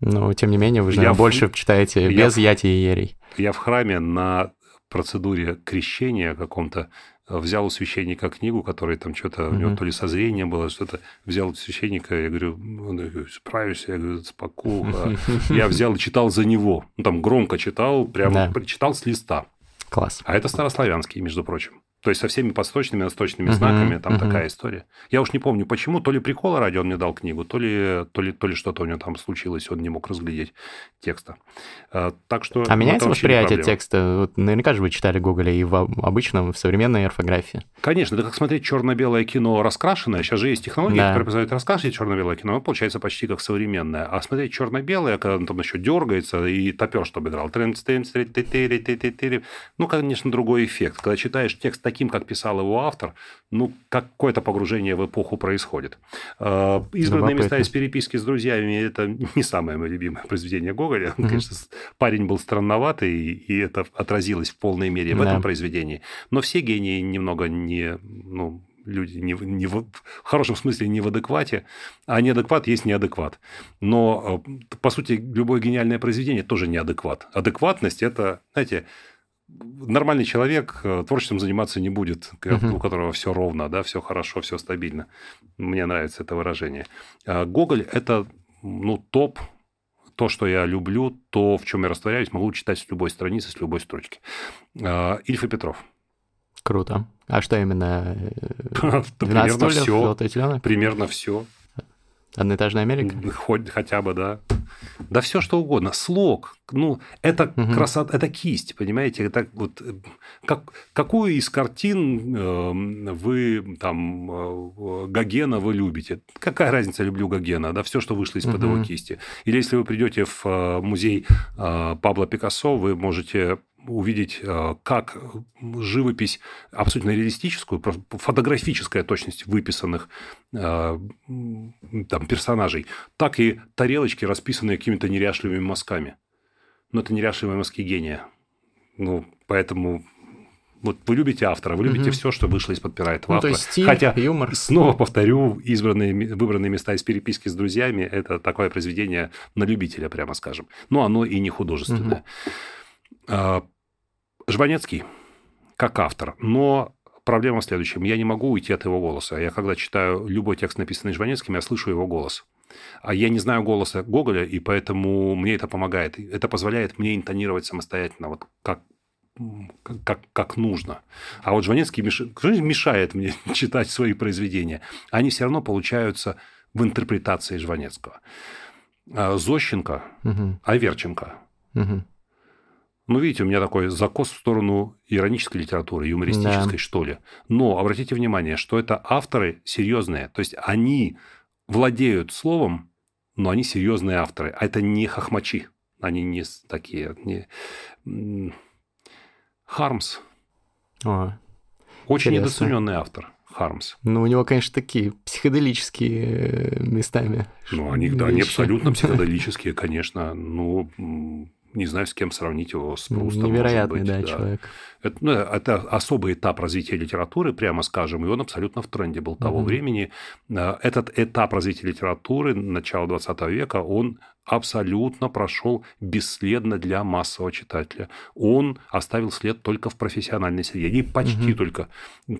Ну, тем не менее, вы же я больше в... читаете без я яти и ерей. Я в храме на процедуре крещения каком-то взял у священника книгу, которая там что-то, mm-hmm. у него то ли созрение было, что-то, взял у священника, я говорю, он справишься, я говорю, спокойно. Я взял и читал за него. Ну, там громко читал, прямо читал с листа. Класс. А это старославянский, между прочим. То есть со всеми подсточными, насточными uh-huh, знаками, там uh-huh. такая история. Я уж не помню, почему, то ли прикола ради он мне дал книгу, то ли, то ли, то ли что-то у него там случилось, он не мог разглядеть текста. А, так что... А меняется восприятие текста? Вот наверняка же вы читали Гоголя и в обычном, в современной орфографии. Конечно, это как смотреть черно-белое кино раскрашенное. Сейчас же есть технологии, да. которые позволяют раскрасить черно-белое кино, оно получается почти как современное. А смотреть черно-белое, когда он там еще дергается и топер, чтобы играл. Ну, конечно, другой эффект. Когда читаешь текст таким, как писал его автор, ну, какое-то погружение в эпоху происходит. Э, избранные места из переписки с друзьями – это не самое мое любимое произведение Гоголя. Mm-hmm. Конечно, парень был странноватый, и это отразилось в полной мере в да. этом произведении. Но все гении немного не, ну, люди не, не в, в хорошем смысле не в адеквате, а неадекват есть неадекват. Но, э, по сути, любое гениальное произведение тоже неадекват. Адекватность – это, знаете, нормальный человек э, творчеством заниматься не будет, uh-huh. у которого все ровно, да, все хорошо, все стабильно. Мне нравится это выражение. А Гоголь – это ну, топ то, что я люблю, то, в чем я растворяюсь, могу читать с любой страницы, с любой строчки. А, Ильф и Петров. Круто. А что именно? Примерно все. Примерно все. Одноэтажная Америка? Хоть хотя бы, да. Да все что угодно. Слог. Ну, это угу. красота, это кисть, понимаете? Это вот как, какую из картин э, вы там э, Гогена вы любите? Какая разница, люблю Гогена, да, все, что вышло из-под угу. его кисти. Или если вы придете в э, музей э, Пабло Пикассо, вы можете увидеть, э, как живопись абсолютно реалистическую, фотографическая точность выписанных э, там, персонажей, так и тарелочки, расписанные какими-то неряшливыми мазками. Но это неряшливые мазки гения. Ну, поэтому вот вы любите автора, вы любите угу. все, что вышло из-под пера этого ну, автора. То есть стиль, Хотя, юмор. снова повторю, избранные, выбранные места из переписки с друзьями – это такое произведение на любителя, прямо скажем. Но оно и не художественное. Угу. А, Жванецкий, как автор, но проблема в следующем. Я не могу уйти от его голоса. Я когда читаю любой текст, написанный Жванецким, я слышу его голос. А я не знаю голоса Гоголя, и поэтому мне это помогает. Это позволяет мне интонировать самостоятельно, вот как как, как нужно. А вот Жванецкий мешает мне читать свои произведения. Они все равно получаются в интерпретации Жванецкого. А Зощенко, угу. Аверченко. Угу. Ну, видите, у меня такой закос в сторону иронической литературы, юмористической, да. что ли. Но обратите внимание, что это авторы серьезные. То есть они владеют словом, но они серьезные авторы. А это не хохмачи. Они не такие... Не... Хармс. О, Очень интересно. недооцененный автор. Хармс. Ну, у него, конечно, такие психоделические э, местами. Ну, они, да, они абсолютно психоделические, конечно. Ну, не знаю, с кем сравнить его с Прустом. Невероятный, быть, да, да, человек. Это, ну, это особый этап развития литературы, прямо скажем, и он абсолютно в тренде был того mm-hmm. времени. Э, этот этап развития литературы начала 20 века, он абсолютно прошел бесследно для массового читателя. Он оставил след только в профессиональной среде, не почти угу. только.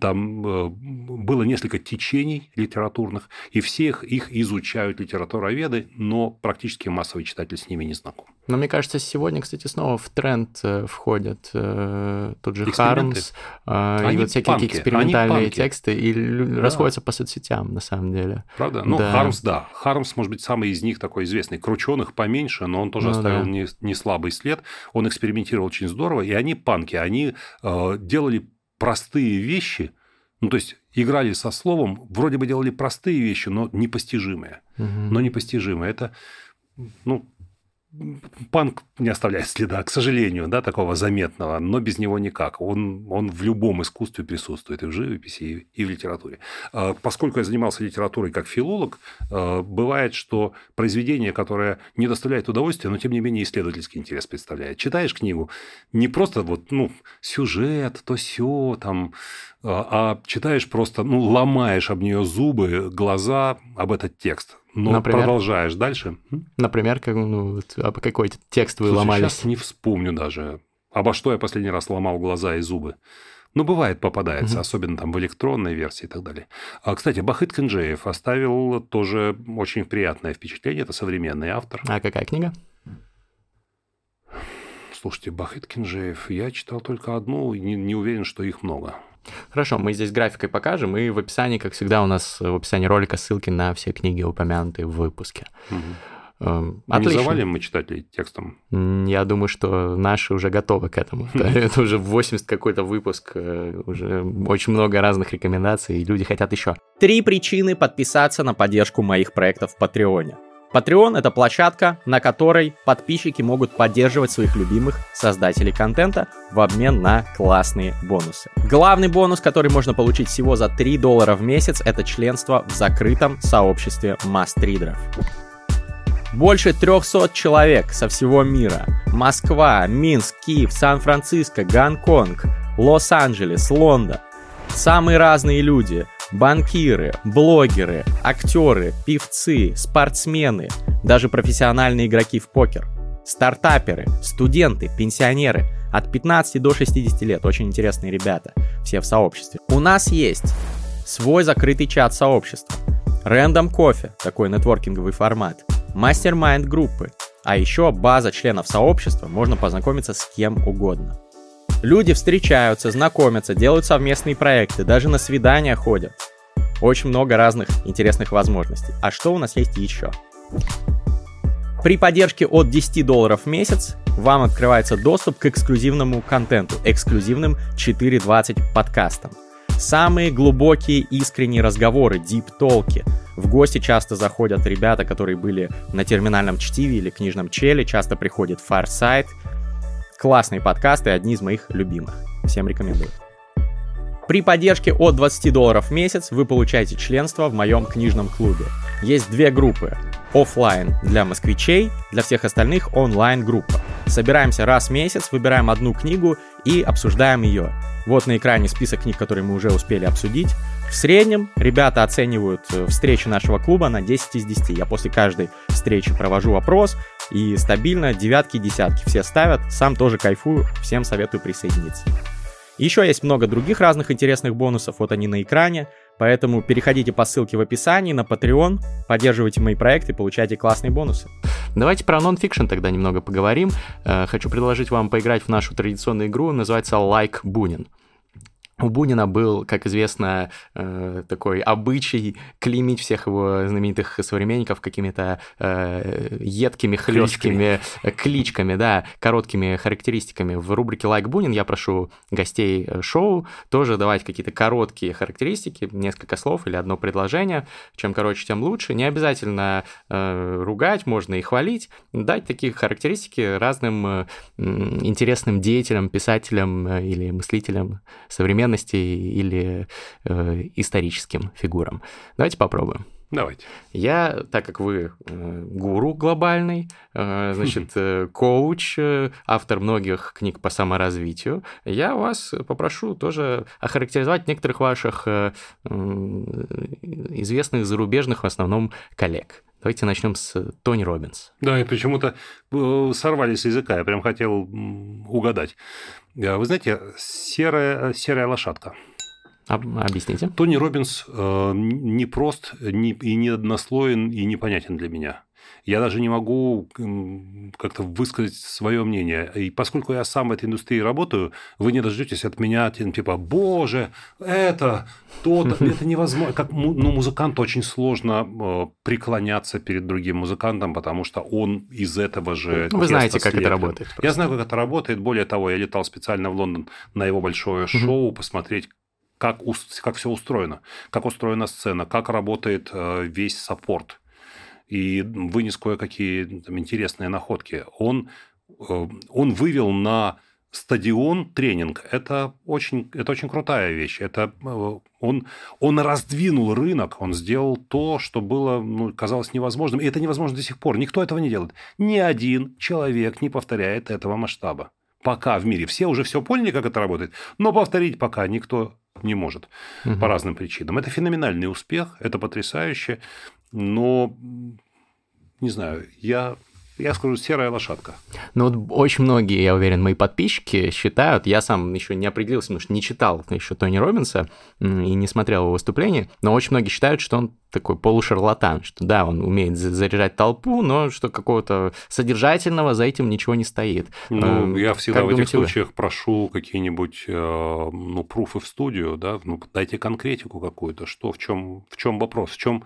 Там э, было несколько течений литературных, и всех их изучают литературоведы, но практически массовый читатель с ними не знаком. Но мне кажется, сегодня, кстати, снова в тренд э, входят э, тот же Хармс э, и вот всякие панки, экспериментальные тексты и да. расходятся по соцсетям, на самом деле. Правда? Ну, да. Хармс, да. Хармс, может быть, самый из них такой известный. Крученых поменьше, но он тоже ну, оставил да. не, не слабый след. Он экспериментировал очень здорово, и они панки. Они э, делали простые вещи, ну, то есть играли со словом, вроде бы делали простые вещи, но непостижимые. Угу. Но непостижимые. Это, ну, панк не оставляет следа, к сожалению, да, такого заметного, но без него никак. Он, он в любом искусстве присутствует, и в живописи, и, и в литературе. А, поскольку я занимался литературой как филолог, а, бывает, что произведение, которое не доставляет удовольствия, но тем не менее исследовательский интерес представляет. Читаешь книгу, не просто вот, ну, сюжет, то все там, а, а читаешь просто, ну, ломаешь об нее зубы, глаза, об этот текст. Но Например? продолжаешь дальше. Например, как, ну, об какой текст вы Слушай, ломались? Сейчас не вспомню даже. Обо что я последний раз ломал глаза и зубы. Ну, бывает, попадается, угу. особенно там в электронной версии и так далее. А, кстати, Бахыт Кенджеев оставил тоже очень приятное впечатление. Это современный автор. А какая книга? Слушайте, Бахыт Кенджеев, я читал только одну, не, не уверен, что их много. Хорошо, мы здесь графикой покажем, и в описании, как всегда, у нас в описании ролика ссылки на все книги, упомянутые в выпуске. Угу. Отлично. Не завалим мы читателей текстом? Я думаю, что наши уже готовы к этому. Это уже 80 какой-то выпуск, э, уже очень много разных рекомендаций, и люди хотят еще. Три причины подписаться на поддержку моих проектов в Патреоне. Patreon — это площадка, на которой подписчики могут поддерживать своих любимых создателей контента в обмен на классные бонусы. Главный бонус, который можно получить всего за 3 доллара в месяц, это членство в закрытом сообществе мастридеров. Больше 300 человек со всего мира. Москва, Минск, Киев, Сан-Франциско, Гонконг, Лос-Анджелес, Лондон. Самые разные люди. Банкиры, блогеры, актеры, певцы, спортсмены, даже профессиональные игроки в покер. Стартаперы, студенты, пенсионеры. От 15 до 60 лет. Очень интересные ребята. Все в сообществе. У нас есть свой закрытый чат сообщества. Рэндом кофе, такой нетворкинговый формат мастер-майнд группы, а еще база членов сообщества, можно познакомиться с кем угодно. Люди встречаются, знакомятся, делают совместные проекты, даже на свидания ходят. Очень много разных интересных возможностей. А что у нас есть еще? При поддержке от 10 долларов в месяц вам открывается доступ к эксклюзивному контенту, эксклюзивным 4.20 подкастам. Самые глубокие искренние разговоры, deep talk и, в гости часто заходят ребята, которые были на терминальном чтиве или книжном челе, часто приходит Farsight. Классные подкасты, одни из моих любимых. Всем рекомендую. При поддержке от 20 долларов в месяц вы получаете членство в моем книжном клубе. Есть две группы. Оффлайн для москвичей, для всех остальных онлайн группа. Собираемся раз в месяц, выбираем одну книгу и обсуждаем ее. Вот на экране список книг, которые мы уже успели обсудить. В среднем ребята оценивают э, встречи нашего клуба на 10 из 10. Я после каждой встречи провожу опрос, и стабильно девятки и десятки все ставят. Сам тоже кайфую, всем советую присоединиться. Еще есть много других разных интересных бонусов, вот они на экране, поэтому переходите по ссылке в описании на Patreon, поддерживайте мои проекты, получайте классные бонусы. Давайте про нонфикшн тогда немного поговорим. Э, хочу предложить вам поиграть в нашу традиционную игру, называется Like Бунин. У Бунина был, как известно, э, такой обычай клеймить всех его знаменитых современников какими-то э, едкими, хлесткими кличками. кличками, да, короткими характеристиками. В рубрике «Like Бунин» я прошу гостей э, шоу тоже давать какие-то короткие характеристики, несколько слов или одно предложение. Чем короче, тем лучше. Не обязательно ругать, можно и хвалить. Дать такие характеристики разным интересным деятелям, писателям или мыслителям современных ценностей или э, историческим фигурам. Давайте попробуем. Давайте. Я, так как вы э, гуру глобальный, э, значит, э, коуч, э, автор многих книг по саморазвитию, я вас попрошу тоже охарактеризовать некоторых ваших э, э, известных зарубежных в основном коллег. Давайте начнем с Тони Робинс. Да, и почему-то э, сорвали с языка, я прям хотел угадать. Э, вы знаете, серая, серая лошадка. Объясните. Тони Робинс э, не прост не, и не однослоен, и непонятен для меня я даже не могу как-то высказать свое мнение. И поскольку я сам в этой индустрии работаю, вы не дождетесь от меня типа, боже, это, то-то, это невозможно. Как, ну, музыканту очень сложно э, преклоняться перед другим музыкантом, потому что он из этого же... Вы знаете, как это работает. Просто. Я знаю, как это работает. Более того, я летал специально в Лондон на его большое шоу, посмотреть, как, как все устроено, как устроена сцена, как работает э, весь саппорт и вынес кое-какие там, интересные находки. Он, э, он вывел на стадион тренинг. Это очень, это очень крутая вещь. Это, э, он, он раздвинул рынок, он сделал то, что было, ну, казалось невозможным. И это невозможно до сих пор. Никто этого не делает. Ни один человек не повторяет этого масштаба. Пока в мире. Все уже все поняли, как это работает, но повторить пока никто не может угу. по разным причинам. Это феноменальный успех, это потрясающе но, не знаю, я я скажу, серая лошадка. Ну вот очень многие, я уверен, мои подписчики считают, я сам еще не определился, потому что не читал еще Тони Робинса и не смотрел его выступления, но очень многие считают, что он такой полушарлатан, что да, он умеет заряжать толпу, но что какого-то содержательного за этим ничего не стоит. Ну, э, я всегда как в этих случаях вы? прошу какие-нибудь, э, ну, пруфы в студию, да, ну, дайте конкретику какую-то, что, в чем, в чем вопрос, в чем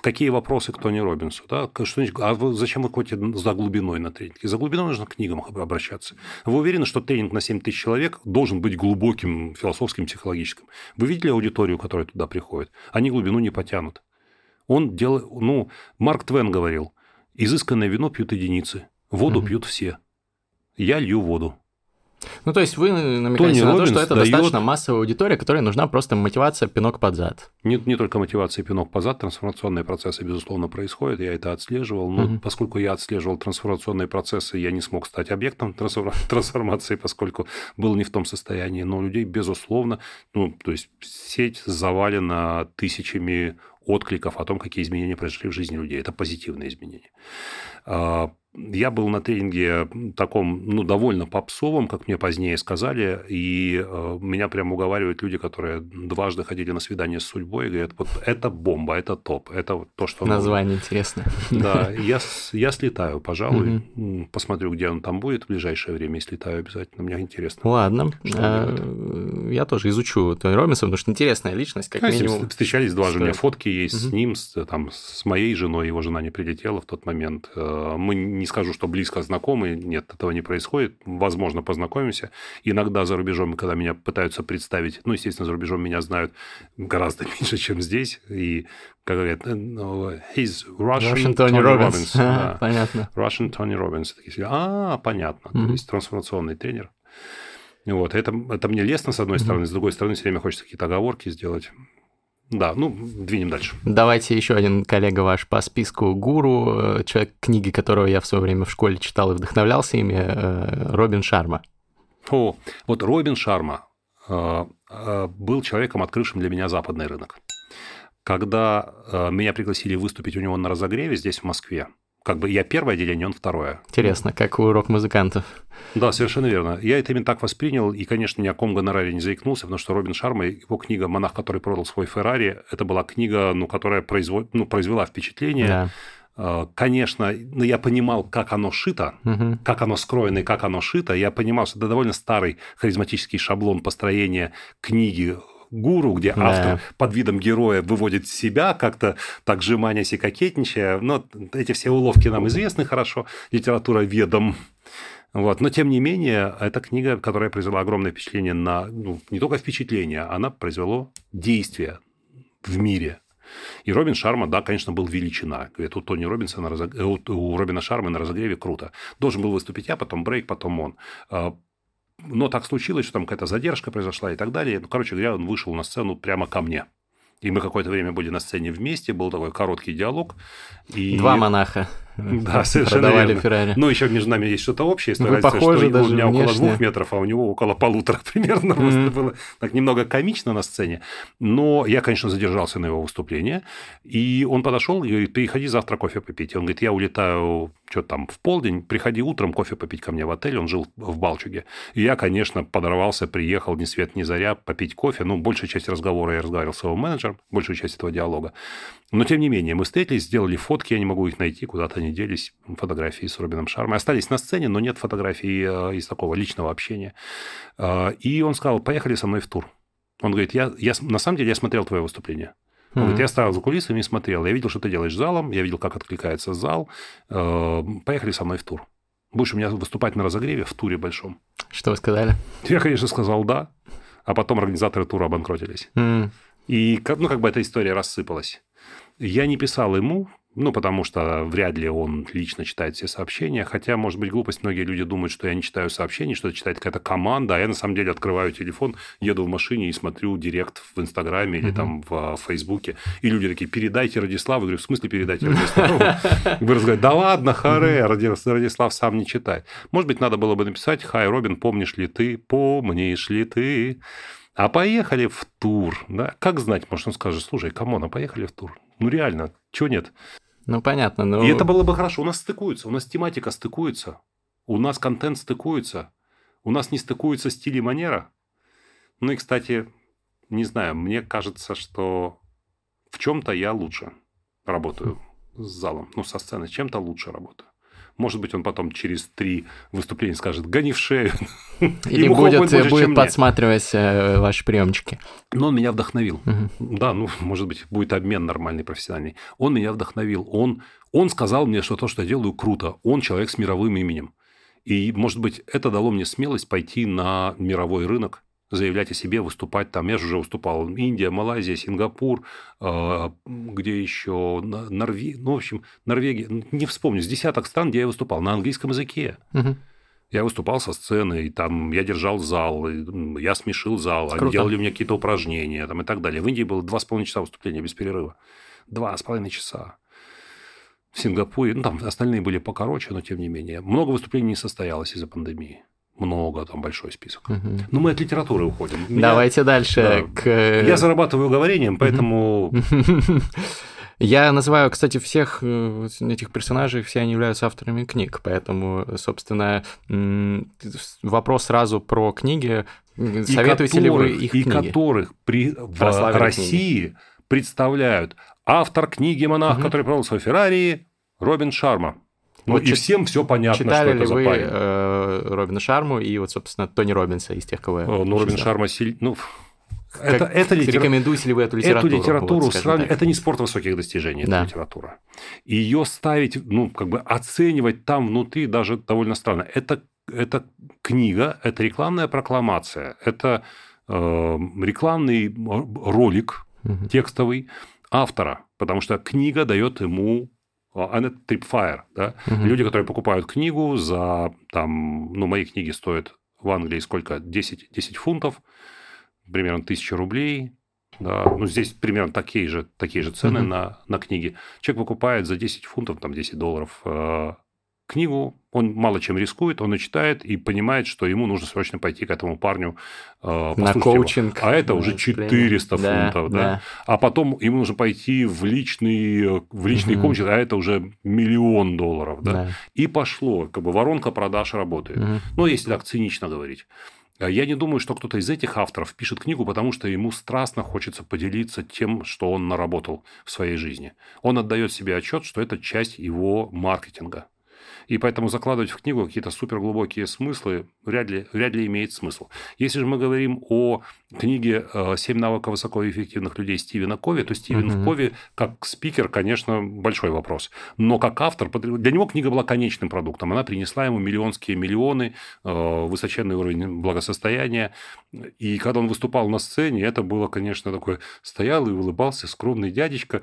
в какие вопросы к Тони Робинсу, да, что а вы, зачем вы ходите за глубиной на тренинге? За глубиной нужно к книгам обращаться. Вы уверены, что тренинг на 7 тысяч человек должен быть глубоким, философским, психологическим? Вы видели аудиторию, которая туда приходит? Они глубину не потянут. Он делает, ну, Марк Твен говорил, Изысканное вино пьют единицы, воду mm-hmm. пьют все. Я лью воду. Ну, то есть вы намекаете Тони на Робинс то, что это дает... достаточно массовая аудитория, которой нужна просто мотивация пинок под зад. Не, не только мотивация пинок под зад, трансформационные процессы, безусловно, происходят, я это отслеживал, но угу. поскольку я отслеживал трансформационные процессы, я не смог стать объектом трансформации, поскольку был не в том состоянии, но людей, безусловно, ну, то есть сеть завалена тысячами откликов о том, какие изменения произошли в жизни людей. Это позитивные изменения. А, я был на тренинге таком, ну, довольно попсовом, как мне позднее сказали, и э, меня прям уговаривают люди, которые дважды ходили на свидание с судьбой, и говорят, вот это бомба, это топ, это вот то, что... Название нужно. интересно. Да, я, я слетаю, пожалуй, угу. посмотрю, где он там будет в ближайшее время, и слетаю обязательно, мне интересно. Ладно, а, я тоже изучу Тони Робинса, потому что интересная личность, как а, минимум. Встречались дважды, у меня фотки есть угу. с ним, с, там, с моей женой, его жена не прилетела в тот момент. Э, мы не скажу, что близко знакомы, нет, этого не происходит. Возможно, познакомимся. Иногда за рубежом, когда меня пытаются представить, ну, естественно, за рубежом меня знают гораздо меньше, чем здесь. И, как говорят, ну, he's Russian, Russian Tony, Tony Robbins. Robbins. да. Понятно. Russian Tony Robbins. А, понятно. Mm-hmm. То есть трансформационный тренер. Вот, это, это мне лестно, с одной mm-hmm. стороны, с другой стороны, все время хочется какие-то оговорки сделать. Да, ну, двинем дальше. Давайте еще один коллега ваш по списку гуру, э, человек, книги которого я в свое время в школе читал и вдохновлялся ими, э, Робин Шарма. О, вот Робин Шарма э, был человеком, открывшим для меня западный рынок. Когда меня пригласили выступить у него на разогреве здесь, в Москве, как бы я первое отделение, он второе. Интересно, как у рок-музыкантов. Да, совершенно верно. Я это именно так воспринял, и, конечно, ни о ком гонораре не заикнулся, потому что Робин Шарма, его книга «Монах, который продал свой Феррари», это была книга, ну, которая производ... ну, произвела впечатление. Да. А, конечно, но я понимал, как оно шито, угу. как оно скроено и как оно шито. Я понимал, что это довольно старый харизматический шаблон построения книги гуру, где да. автор под видом героя выводит себя, как-то так жеманясь и кокетничая. Но эти все уловки нам известны хорошо, литература ведом. Вот. Но, тем не менее, эта книга, которая произвела огромное впечатление на... Ну, не только впечатление, она произвела действие в мире. И Робин Шарма, да, конечно, был величина. Говорит, у Тони Робинса на разог... Э, у Робина Шарма на разогреве круто. Должен был выступить я, потом брейк, потом он. Но так случилось, что там какая-то задержка произошла и так далее. Ну, короче говоря, он вышел на сцену прямо ко мне. И мы какое-то время были на сцене вместе, был такой короткий диалог. И... Два монаха. Да, совершенно верно. Феррари. Ну, еще между нами есть что-то общее. Вы разница, похожи что даже у меня внешне. около двух метров, а у него около полутора примерно. Mm-hmm. Было так немного комично на сцене. Но я, конечно, задержался на его выступление. И он подошел и говорит, приходи завтра кофе попить. Он говорит, я улетаю что там, в полдень, приходи утром кофе попить ко мне в отель. Он жил в Балчуге. И я, конечно, подорвался, приехал ни свет ни заря попить кофе. Ну, большая часть разговора я разговаривал с его менеджером, большую часть этого диалога. Но, тем не менее, мы встретились, сделали фотки, я не могу их найти, куда-то они делись, фотографии с Робином Шармой. Остались на сцене, но нет фотографий э, из такого личного общения. Э, и он сказал, поехали со мной в тур. Он говорит, я, я, на самом деле я смотрел твое выступление. Он mm-hmm. говорит, я стоял за кулисами и смотрел. Я видел, что ты делаешь залом, я видел, как откликается зал. Э, поехали со мной в тур. Будешь у меня выступать на разогреве в туре большом. Что вы сказали? Я, конечно, сказал да. А потом организаторы тура обанкротились. Mm. И, ну, как бы эта история рассыпалась. Я не писал ему, ну, потому что вряд ли он лично читает все сообщения. Хотя, может быть, глупость. Многие люди думают, что я не читаю сообщения, что это читает какая-то команда. А я, на самом деле, открываю телефон, еду в машине и смотрю директ в Инстаграме или там в Фейсбуке. И люди такие, передайте Радиславу. Я говорю, в смысле передайте Радиславу? Вы разговариваете, да ладно, харе, Радислав сам не читает. Может быть, надо было бы написать, хай, Робин, помнишь ли ты, помнишь ли ты? А поехали в тур. Да? Как знать, может, он скажет, слушай, come on, а поехали в тур. Ну, реально, чего нет? Ну, понятно. Но... И это было бы хорошо. У нас стыкуется, у нас тематика стыкуется, у нас контент стыкуется, у нас не стыкуется стиль и манера. Ну и, кстати, не знаю, мне кажется, что в чем-то я лучше работаю с залом, ну, со сцены, чем-то лучше работаю. Может быть, он потом через три выступления скажет «гони в шею». Или будет, больше, будет подсматривать э, ваши приемчики. Но он меня вдохновил. Угу. Да, ну, может быть, будет обмен нормальный, профессиональный. Он меня вдохновил. Он, он сказал мне, что то, что я делаю, круто. Он человек с мировым именем. И, может быть, это дало мне смелость пойти на мировой рынок, заявлять о себе, выступать там. Я же уже выступал. Индия, Малайзия, Сингапур, э, где еще Норвегия. Ну, в общем, Норвегия. Не вспомню. С десяток стран, где я выступал на английском языке. Угу. Я выступал со сцены, и там я держал зал, я смешил зал, Круто. они делали мне какие-то упражнения там, и так далее. В Индии было два с половиной часа выступления без перерыва. Два с половиной часа. В Сингапуре, ну, там остальные были покороче, но тем не менее. Много выступлений не состоялось из-за пандемии много, там большой список. Угу. Но мы от литературы уходим. Давайте дальше. Да, к... Я зарабатываю говорением, поэтому... Я называю, кстати, всех э, этих персонажей, все они являются авторами книг, поэтому, собственно, вопрос сразу про книги. Советуете которых, ли вы их и книги? И которых при, в России книги. представляют автор книги «Монах», угу. который продал свой Феррари, Робин Шарма. Ну, вот и всем все понятно, читали что это ли за вы парень. Э, Робина Шарму и вот, собственно, Тони Робинса из тех, кого я Ну, Робин Шарма сильно... Ну, это, это литера... Рекомендуете ли вы эту литературу? Эту литературу вот, сравнивать... Это не спорт высоких достижений, да. это литература. И ее ставить, ну, как бы оценивать там внутри даже довольно странно. Это, это книга, это рекламная прокламация, это э, рекламный ролик угу. текстовый автора, потому что книга дает ему Annette Tripfire, да? Угу. Люди, которые покупают книгу за, там, ну, мои книги стоят в Англии сколько? 10, 10 фунтов, примерно 1000 рублей, да, ну, здесь примерно такие же, такие же цены угу. на, на книги. Человек покупает за 10 фунтов, там, 10 долларов э, книгу, он мало чем рискует, он и читает и понимает, что ему нужно срочно пойти к этому парню э, на коучинг. Его. А это да, уже 400 да, фунтов, да. да. А потом ему нужно пойти в личный, в личный угу. коучинг, а это уже миллион долларов, да. да. И пошло, как бы воронка продаж работает. Угу. Ну, если так цинично говорить. А я не думаю, что кто-то из этих авторов пишет книгу, потому что ему страстно хочется поделиться тем, что он наработал в своей жизни. Он отдает себе отчет, что это часть его маркетинга. И поэтому закладывать в книгу какие-то суперглубокие смыслы вряд ли, вряд ли имеет смысл. Если же мы говорим о книге э, «Семь навыков высокоэффективных людей» Стивена Кови, то Стивен угу. Кови как спикер, конечно, большой вопрос. Но как автор, для него книга была конечным продуктом. Она принесла ему миллионские миллионы, э, высоченный уровень благосостояния. И когда он выступал на сцене, это было, конечно, такой... Стоял и улыбался скромный дядечка,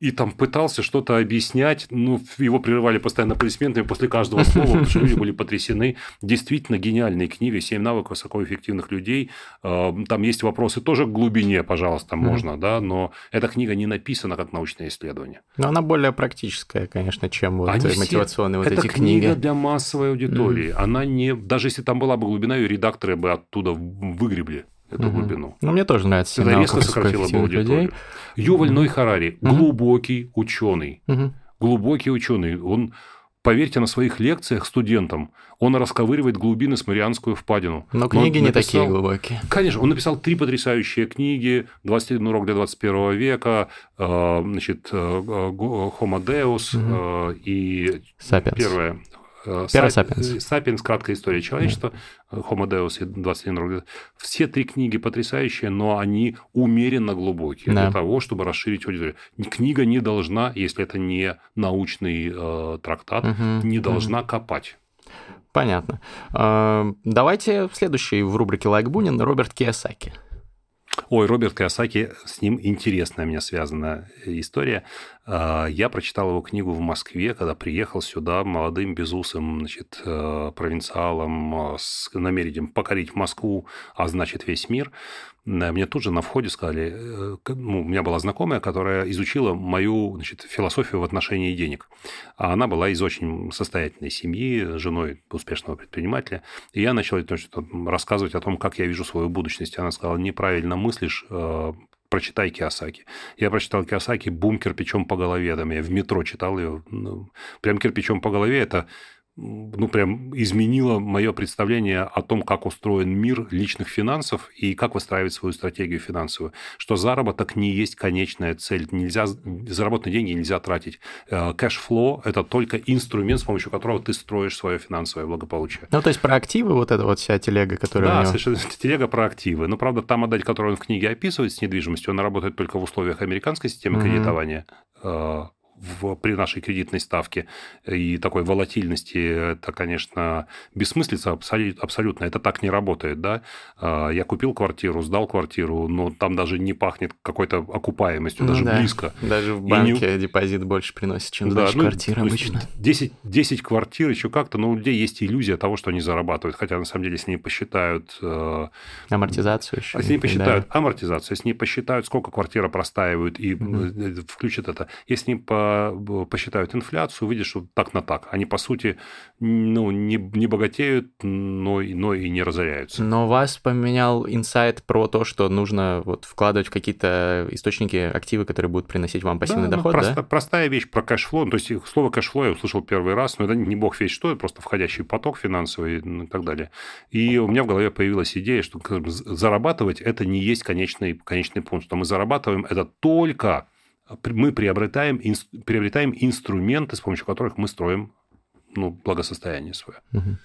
и там пытался что-то объяснять. Ну, его прерывали постоянно аплодисментами после каждого слова, потому что люди были потрясены. Действительно гениальная книга «Семь навыков высокоэффективных людей». А, там есть вопросы тоже к глубине, пожалуйста, можно, да, но эта книга не написана как научное исследование. Но она более практическая, конечно, чем вот Они мотивационные все... вот эти книги. Это книга для массовой аудитории. Mm. Она не... Даже если там была бы глубина, ее редакторы бы оттуда выгребли эту угу. глубину. Ну, мне тоже нравится. Это резко сократило бы аудиторию. Людей. Юваль Ной Харари, угу. глубокий ученый. Угу. Глубокий ученый. Он Поверьте на своих лекциях студентам, он расковыривает глубины с Марианскую впадину. Но книги не такие глубокие. Конечно, он написал три потрясающие книги «21 урок для 21 века», э, значит, э, «Homo Deus» угу. и Sapiens. первое Первый Сапиенс. Сапиенс. Краткая история человечества. Да. Homo Deus и 21 рубль. Все три книги потрясающие, но они умеренно глубокие да. для того, чтобы расширить аудиторию. Книга не должна, если это не научный э, трактат, угу. не должна угу. копать. Понятно. Э, давайте следующий в рубрике «Лайк Бунин» Роберт Киосаки. Ой, Роберт Киосаки, с ним интересная у меня связана история. А, я прочитал его книгу в Москве, когда приехал сюда молодым безусым значит, э, провинциалом с намерением покорить Москву, а значит весь мир. Мне тут же на входе сказали, э, ну, у меня была знакомая, которая изучила мою значит, философию в отношении денег. А она была из очень состоятельной семьи, женой успешного предпринимателя. И я начал значит, рассказывать о том, как я вижу свою будущность. Она сказала, неправильно мыслишь, э, прочитай Киосаки. Я прочитал Киосаки «Бум кирпичом по голове». Там я в метро читал ее. Ну, прям кирпичом по голове – это ну, прям изменило мое представление о том, как устроен мир личных финансов и как выстраивать свою стратегию финансовую. Что заработок не есть конечная цель. Нельзя, заработанные деньги нельзя тратить. Э, cash flow – это только инструмент, с помощью которого ты строишь свое финансовое благополучие. Ну, то есть про активы вот эта вот вся телега, которая Да, него... совершенно. Телега про активы. Но, правда, та модель, которую он в книге описывает с недвижимостью, она работает только в условиях американской системы mm-hmm. кредитования э, в, при нашей кредитной ставке и такой волатильности, это, конечно, бессмыслица абсолютно. Это так не работает, да. А, я купил квартиру, сдал квартиру, но там даже не пахнет какой-то окупаемостью, даже да. близко. Даже в банке не... депозит больше приносит, чем да, ну, квартира обычно. 10, 10 квартир еще как-то, но у людей есть иллюзия того, что они зарабатывают. Хотя, на самом деле, если они посчитают... Э, амортизацию еще. Если они посчитают да. амортизацию, если они посчитают, сколько квартира простаивают и угу. включат это, если они по посчитают инфляцию, выйдет, что так на так. Они, по сути, ну, не, не богатеют, но, но и не разоряются. Но вас поменял инсайт про то, что нужно вот вкладывать в какие-то источники, активы, которые будут приносить вам пассивный да, доход, ну, прост, да? Простая вещь про cash flow. Ну, то есть слово cash flow я услышал первый раз, но это не бог весь что, это просто входящий поток финансовый ну, и так далее. И у меня в голове появилась идея, что зарабатывать это не есть конечный, конечный пункт, что мы зарабатываем это только мы приобретаем, приобретаем инструменты, с помощью которых мы строим ну, благосостояние свое. Угу.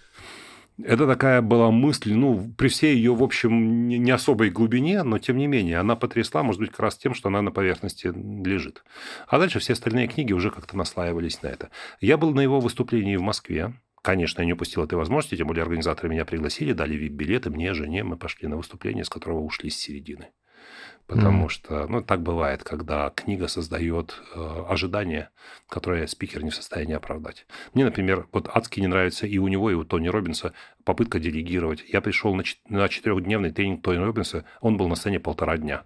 Это такая была мысль, ну, при всей ее, в общем, не особой глубине, но тем не менее, она потрясла, может быть, как раз тем, что она на поверхности лежит. А дальше все остальные книги уже как-то наслаивались на это. Я был на его выступлении в Москве. Конечно, я не упустил этой возможности, тем более организаторы меня пригласили, дали вип-билеты мне, жене, мы пошли на выступление, с которого ушли с середины. Потому mm. что, ну, так бывает, когда книга создает э, ожидания, которые спикер не в состоянии оправдать. Мне, например, вот адски не нравится и у него, и у Тони Робинса попытка делегировать. Я пришел на, на четырехдневный тренинг Тони Робинса, он был на сцене полтора дня.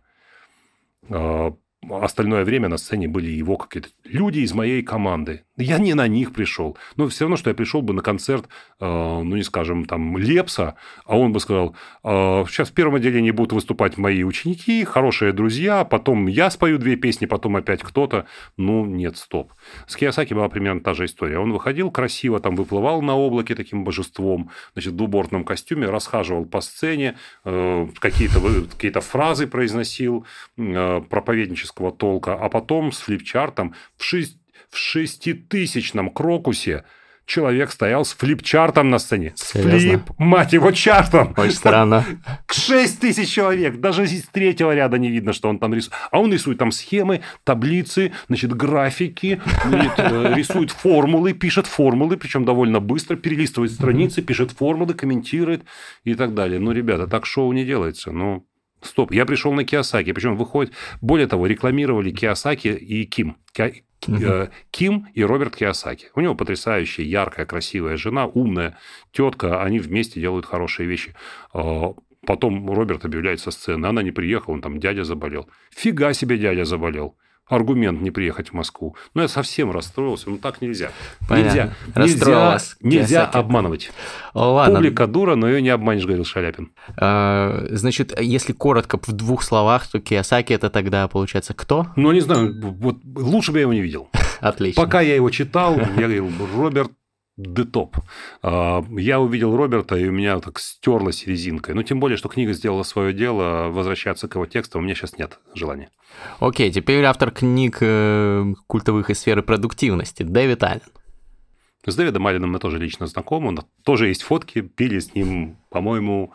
Э, остальное время на сцене были его какие-то люди из моей команды. Я не на них пришел. Но все равно, что я пришел бы на концерт, э, ну, не скажем, там, Лепса, а он бы сказал, э, сейчас в первом отделении будут выступать мои ученики, хорошие друзья, потом я спою две песни, потом опять кто-то. Ну, нет, стоп. С Киосаки была примерно та же история. Он выходил красиво, там, выплывал на облаке таким божеством, значит, в двубортном костюме, расхаживал по сцене, э, какие-то какие фразы произносил проповеднического толка, а потом с флипчартом в 6 в шеститысячном крокусе человек стоял с флип-чартом на сцене. С флип, мать его, чартом. Очень странно. Шесть тысяч человек. Даже из третьего ряда не видно, что он там рисует. А он рисует там схемы, таблицы, значит, графики, э, рисует формулы, пишет формулы, причем довольно быстро, перелистывает страницы, пишет формулы, комментирует и так далее. Ну, ребята, так шоу не делается. Ну, Стоп, я пришел на Киосаки, причем выходит, более того, рекламировали Киосаки и Ким. Угу. Ким и Роберт Киосаки. У него потрясающая, яркая, красивая жена, умная тетка. Они вместе делают хорошие вещи. А, потом Роберт объявляет со сцены. Она не приехала, он там дядя заболел. Фига себе дядя заболел аргумент не приехать в Москву. Но я совсем расстроился. Ну, так нельзя. Понятно. Нельзя, нельзя, нельзя обманывать. Ладно. Публика дура, но ее не обманешь, говорил Шаляпин. А, значит, если коротко, в двух словах, то Киосаки это тогда, получается, кто? Ну, не знаю, вот лучше бы я его не видел. Отлично. Пока я его читал, я говорил, Роберт детоп. А, я увидел Роберта, и у меня так стерлась резинкой. Ну, тем более, что книга сделала свое дело, возвращаться к его тексту у меня сейчас нет желания. Окей, теперь автор книг э, культовых из сферы продуктивности, Дэвид Аллен. С Дэвидом Алленом мы тоже лично знакомы, у нас тоже есть фотки, пили с ним, по-моему,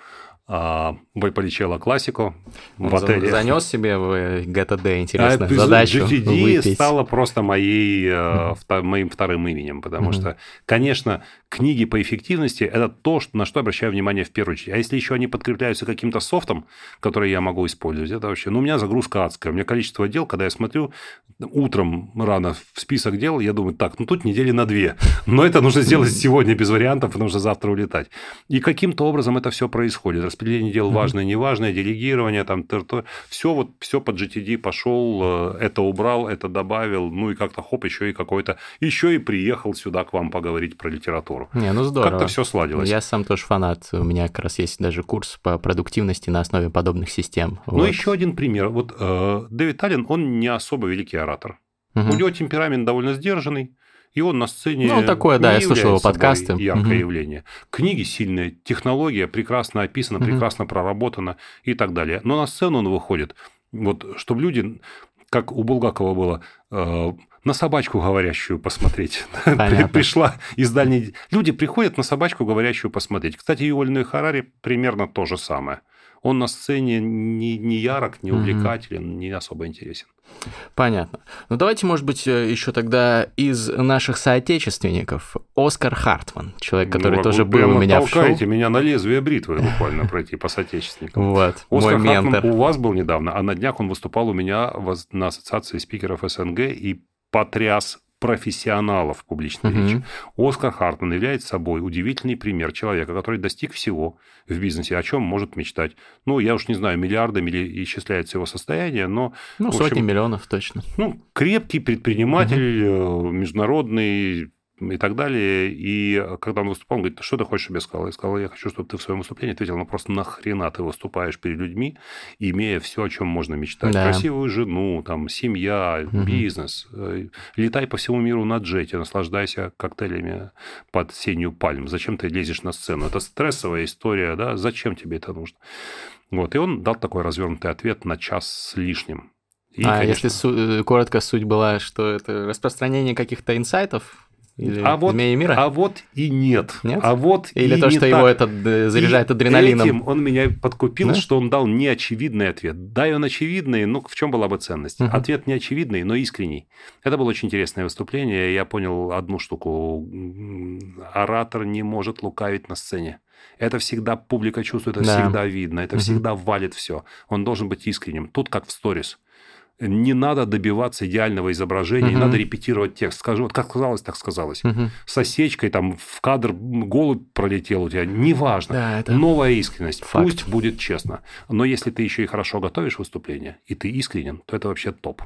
а, Вальполичелло классику Он в отеле. занес себе в GTD, интересно, а задачу GTD выпить. стало просто моей, mm-hmm. моим вторым именем, потому mm-hmm. что, конечно, книги по эффективности – это то, на что обращаю внимание в первую очередь. А если еще они подкрепляются каким-то софтом, который я могу использовать, это вообще... Ну, у меня загрузка адская. У меня количество дел, когда я смотрю утром рано в список дел, я думаю, так, ну, тут недели на две. Но это нужно сделать сегодня без вариантов, потому что завтра улетать. И каким-то образом это все происходит. Распределение дел важное, неважное, делегирование, там, все вот, все под GTD пошел, э, это убрал, это добавил, ну, и как-то хоп, еще и какой-то... Еще и приехал сюда к вам поговорить про литературу. Не, ну здорово. Как-то все сладилось. Я сам тоже фанат. У меня как раз есть даже курс по продуктивности на основе подобных систем. Ну, вот. еще один пример. Вот э, Дэвид Аллен, он не особо великий оратор. Угу. У него темперамент довольно сдержанный. И он на сцене. Ну, такое, да, я слушал его подкасты. Яркое угу. явление. Книги сильные, технология прекрасно описана, угу. прекрасно проработана и так далее. Но на сцену он выходит. Вот, чтобы люди, как у Булгакова было, э, на собачку говорящую посмотреть. Пришла из дальней... Люди приходят на собачку говорящую посмотреть. Кстати, и Юваль Харари примерно то же самое. Он на сцене не, не ярок, не увлекателен, mm-hmm. не особо интересен. Понятно. Ну давайте, может быть, э, еще тогда из наших соотечественников Оскар Хартман, человек, который ну, тоже был у меня в шоу. меня на лезвие бритвы буквально пройти по соотечественникам. Вот, Оскар мой Хартман ментор. у вас был недавно, а на днях он выступал у меня на ассоциации спикеров СНГ и потряс профессионалов публичной uh-huh. речи. Оскар Хартман является собой удивительный пример человека, который достиг всего в бизнесе, о чем может мечтать. Ну, я уж не знаю, миллиардами ли исчисляется его состояние, но... Ну, общем, сотни миллионов точно. Ну, крепкий предприниматель, uh-huh. международный и так далее. И когда он выступал, он говорит, что ты хочешь, чтобы я сказал? Я сказал, я хочу, чтобы ты в своем выступлении ответил, ну просто нахрена ты выступаешь перед людьми, имея все, о чем можно мечтать. Да. Красивую жену, там, семья, угу. бизнес. Э, летай по всему миру на джете, наслаждайся коктейлями под сенью пальм. Зачем ты лезешь на сцену? Это стрессовая история, да? Зачем тебе это нужно? Вот, и он дал такой развернутый ответ на час с лишним. И, а конечно... если су- э, коротко суть была, что это распространение каких-то инсайтов или а вот, мира? А вот и нет. нет? А вот Или и то, что так. его это э, заряжает и адреналином. Этим он меня подкупил, да? что он дал неочевидный ответ. Да, и он очевидный, но в чем была бы ценность? Угу. Ответ неочевидный, но искренний. Это было очень интересное выступление. Я понял одну штуку. Оратор не может лукавить на сцене. Это всегда публика чувствует, это да. всегда видно, это угу. всегда валит все. Он должен быть искренним. Тут как в сторис не надо добиваться идеального изображения, угу. не надо репетировать текст. Скажу, вот как сказалось, так сказалось. Угу. С осечкой там в кадр голубь пролетел у тебя, неважно. Да, это... Новая искренность. Факт. Пусть будет честно. Но если ты еще и хорошо готовишь выступление, и ты искренен, то это вообще топ.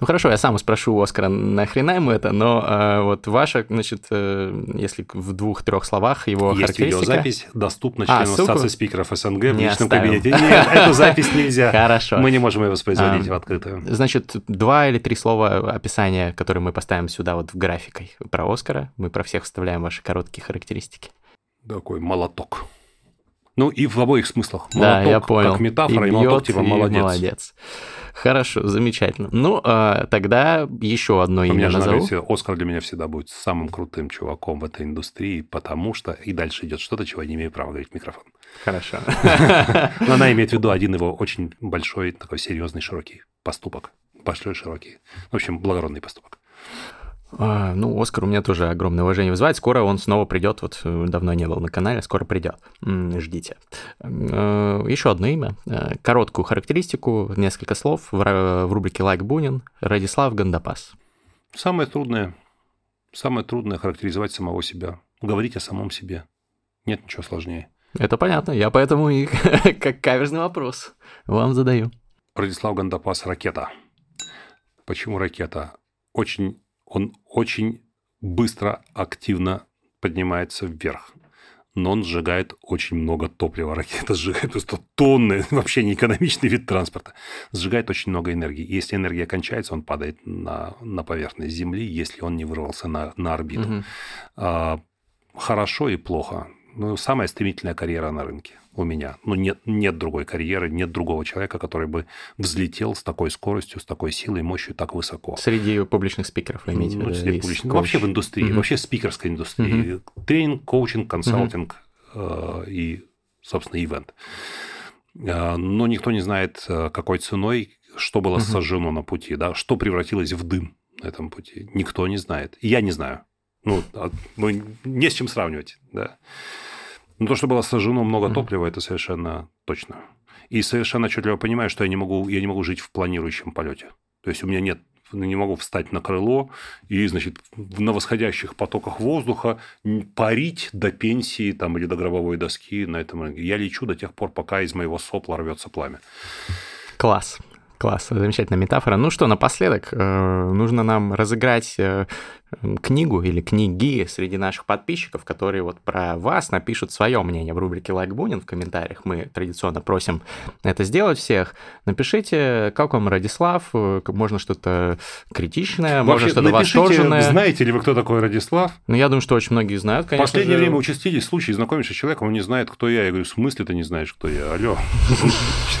Ну хорошо, я сам спрошу у Оскара, нахрена ему это, но э, вот ваша, значит, э, если в двух-трех словах его Есть характеристика... видеозапись, доступна членам а, Ассоциации спикеров СНГ в не личном оставил. кабинете. Нет, эту запись нельзя. Хорошо. Мы не можем ее воспроизводить а, в открытую. Значит, два или три слова описания, которые мы поставим сюда вот в графикой про Оскара. Мы про всех вставляем ваши короткие характеристики. Такой молоток. Ну и в обоих смыслах. Молоток да, я понял. как метафора, и, и молоток типа молодец. молодец. Хорошо, замечательно. Ну, а, тогда еще одно имя меня назову. Говорит, Оскар для меня всегда будет самым крутым чуваком в этой индустрии, потому что... И дальше идет что-то, чего я не имею права говорить в микрофон. Хорошо. Но она имеет в виду один его очень большой, такой серьезный, широкий поступок. Большой, широкий. В общем, благородный поступок. А, ну, Оскар у меня тоже огромное уважение вызывает. Скоро он снова придет. Вот э, давно не был на канале, скоро придет. Ждите. Э, Еще одно имя. Э, короткую характеристику, несколько слов в рубрике «Лайк Бунин». Радислав Гандапас. Самое трудное, самое трудное характеризовать самого себя. Говорить о самом себе. Нет ничего сложнее. Это понятно. Я поэтому и как каверзный вопрос вам задаю. Радислав Гандапас – ракета. Почему ракета? Очень он очень быстро, активно поднимается вверх. Но он сжигает очень много топлива. Ракета сжигает просто тонны, вообще не экономичный вид транспорта. Сжигает очень много энергии. Если энергия кончается, он падает на, на поверхность Земли, если он не вырвался на, на орбиту. Угу. А, хорошо и плохо. Ну, самая стремительная карьера на рынке у меня. Ну, нет, нет другой карьеры, нет другого человека, который бы взлетел с такой скоростью, с такой силой и мощью так высоко. Среди публичных спикеров вы имеете ну, среди публичных, ну, вообще в индустрии, mm-hmm. вообще спикерской индустрии. Mm-hmm. Тренинг, коучинг, консалтинг mm-hmm. э, и, собственно, ивент. Э, но никто не знает, э, какой ценой, что было mm-hmm. сожжено на пути, да, что превратилось в дым на этом пути. Никто не знает. И я не знаю. Ну, а, ну не с чем сравнивать, да. Но то, что было сожжено много топлива, это совершенно точно. И совершенно отчетливо понимаю, что я не могу, я не могу жить в планирующем полете. То есть у меня нет не могу встать на крыло и, значит, на восходящих потоках воздуха парить до пенсии там, или до гробовой доски на этом рынке. Я лечу до тех пор, пока из моего сопла рвется пламя. Класс. Класс, замечательная метафора. Ну что, напоследок, э, нужно нам разыграть э, книгу или книги среди наших подписчиков, которые вот про вас напишут свое мнение в рубрике «Лайк Бунин» в комментариях. Мы традиционно просим это сделать всех. Напишите, как вам Радислав, э, можно что-то критичное, Вообще, можно что-то восторженное. знаете ли вы, кто такой Радислав? Ну, я думаю, что очень многие знают, конечно В последнее же. время участились случаи, знакомишься с человеком, он не знает, кто я. Я говорю, в смысле ты не знаешь, кто я? Алло,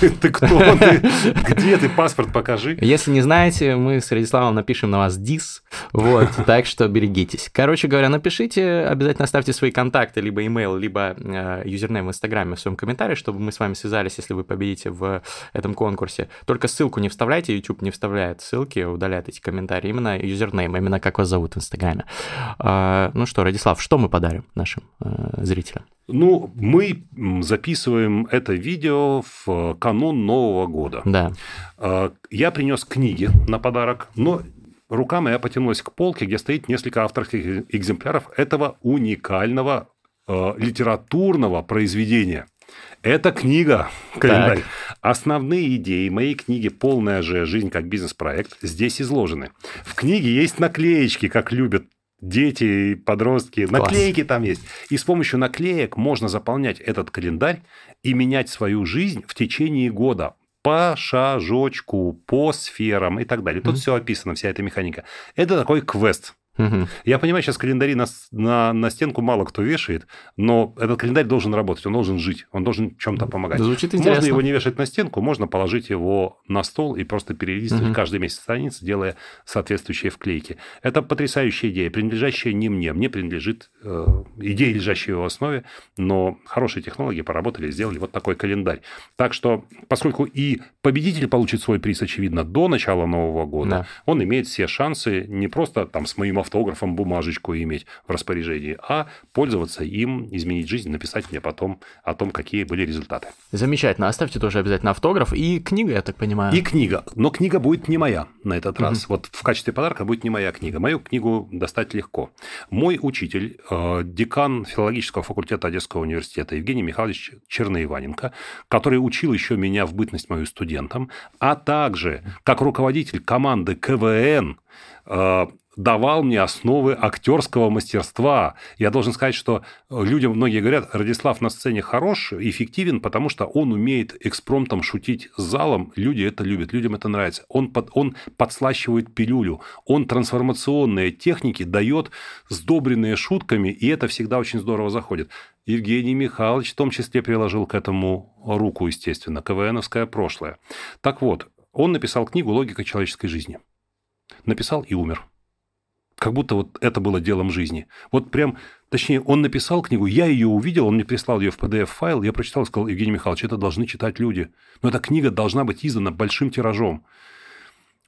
ты кто? Где ты паспорт покажи. Если не знаете, мы с Радиславом напишем на вас дис, вот, так что берегитесь. Короче говоря, напишите, обязательно ставьте свои контакты, либо email, либо э, юзернейм в Инстаграме в своем комментарии, чтобы мы с вами связались, если вы победите в этом конкурсе. Только ссылку не вставляйте, YouTube не вставляет ссылки, удаляет эти комментарии. Именно юзернейм, именно как вас зовут в Инстаграме. Э, ну что, Радислав, что мы подарим нашим э, зрителям? Ну, мы записываем это видео в канун Нового года. Да. А, я принес книги на подарок, но рука моя потянулась к полке, где стоит несколько авторских экземпляров этого уникального э, литературного произведения. Это книга, календарь. Так. Основные идеи моей книги «Полная же жизнь как бизнес-проект» здесь изложены. В книге есть наклеечки, как любят дети, подростки, Класс. наклейки там есть. И с помощью наклеек можно заполнять этот календарь и менять свою жизнь в течение года по шажочку, по сферам и так далее. Тут mm-hmm. все описано, вся эта механика. Это такой квест. Угу. Я понимаю, сейчас календари на, на, на стенку мало кто вешает, но этот календарь должен работать, он должен жить, он должен чем-то помогать. Звучит интересно. Можно его не вешать на стенку, можно положить его на стол и просто перелистывать угу. каждый месяц страницы, делая соответствующие вклейки. Это потрясающая идея, принадлежащая не мне. Мне принадлежит э, идея, лежащая в основе, но хорошие технологии поработали, сделали вот такой календарь. Так что, поскольку и победитель получит свой приз, очевидно, до начала Нового года, да. он имеет все шансы не просто там с моим автографом бумажечку иметь в распоряжении, а пользоваться им, изменить жизнь, написать мне потом о том, какие были результаты. Замечательно. Оставьте тоже обязательно автограф и книга, я так понимаю. И книга. Но книга будет не моя на этот угу. раз. Вот в качестве подарка будет не моя книга. Мою книгу достать легко. Мой учитель, э, декан филологического факультета Одесского университета Евгений Михайлович Черноиваненко, который учил еще меня в бытность мою студентом, а также как руководитель команды КВН э, давал мне основы актерского мастерства. Я должен сказать, что людям многие говорят, Радислав на сцене хорош, эффективен, потому что он умеет экспромтом шутить с залом. Люди это любят, людям это нравится. Он, под, он подслащивает пилюлю, он трансформационные техники дает, сдобренные шутками, и это всегда очень здорово заходит. Евгений Михайлович в том числе приложил к этому руку, естественно, КВНовское прошлое. Так вот, он написал книгу «Логика человеческой жизни». Написал и умер как будто вот это было делом жизни. Вот прям, точнее, он написал книгу, я ее увидел, он мне прислал ее в PDF-файл, я прочитал и сказал, Евгений Михайлович, это должны читать люди. Но эта книга должна быть издана большим тиражом.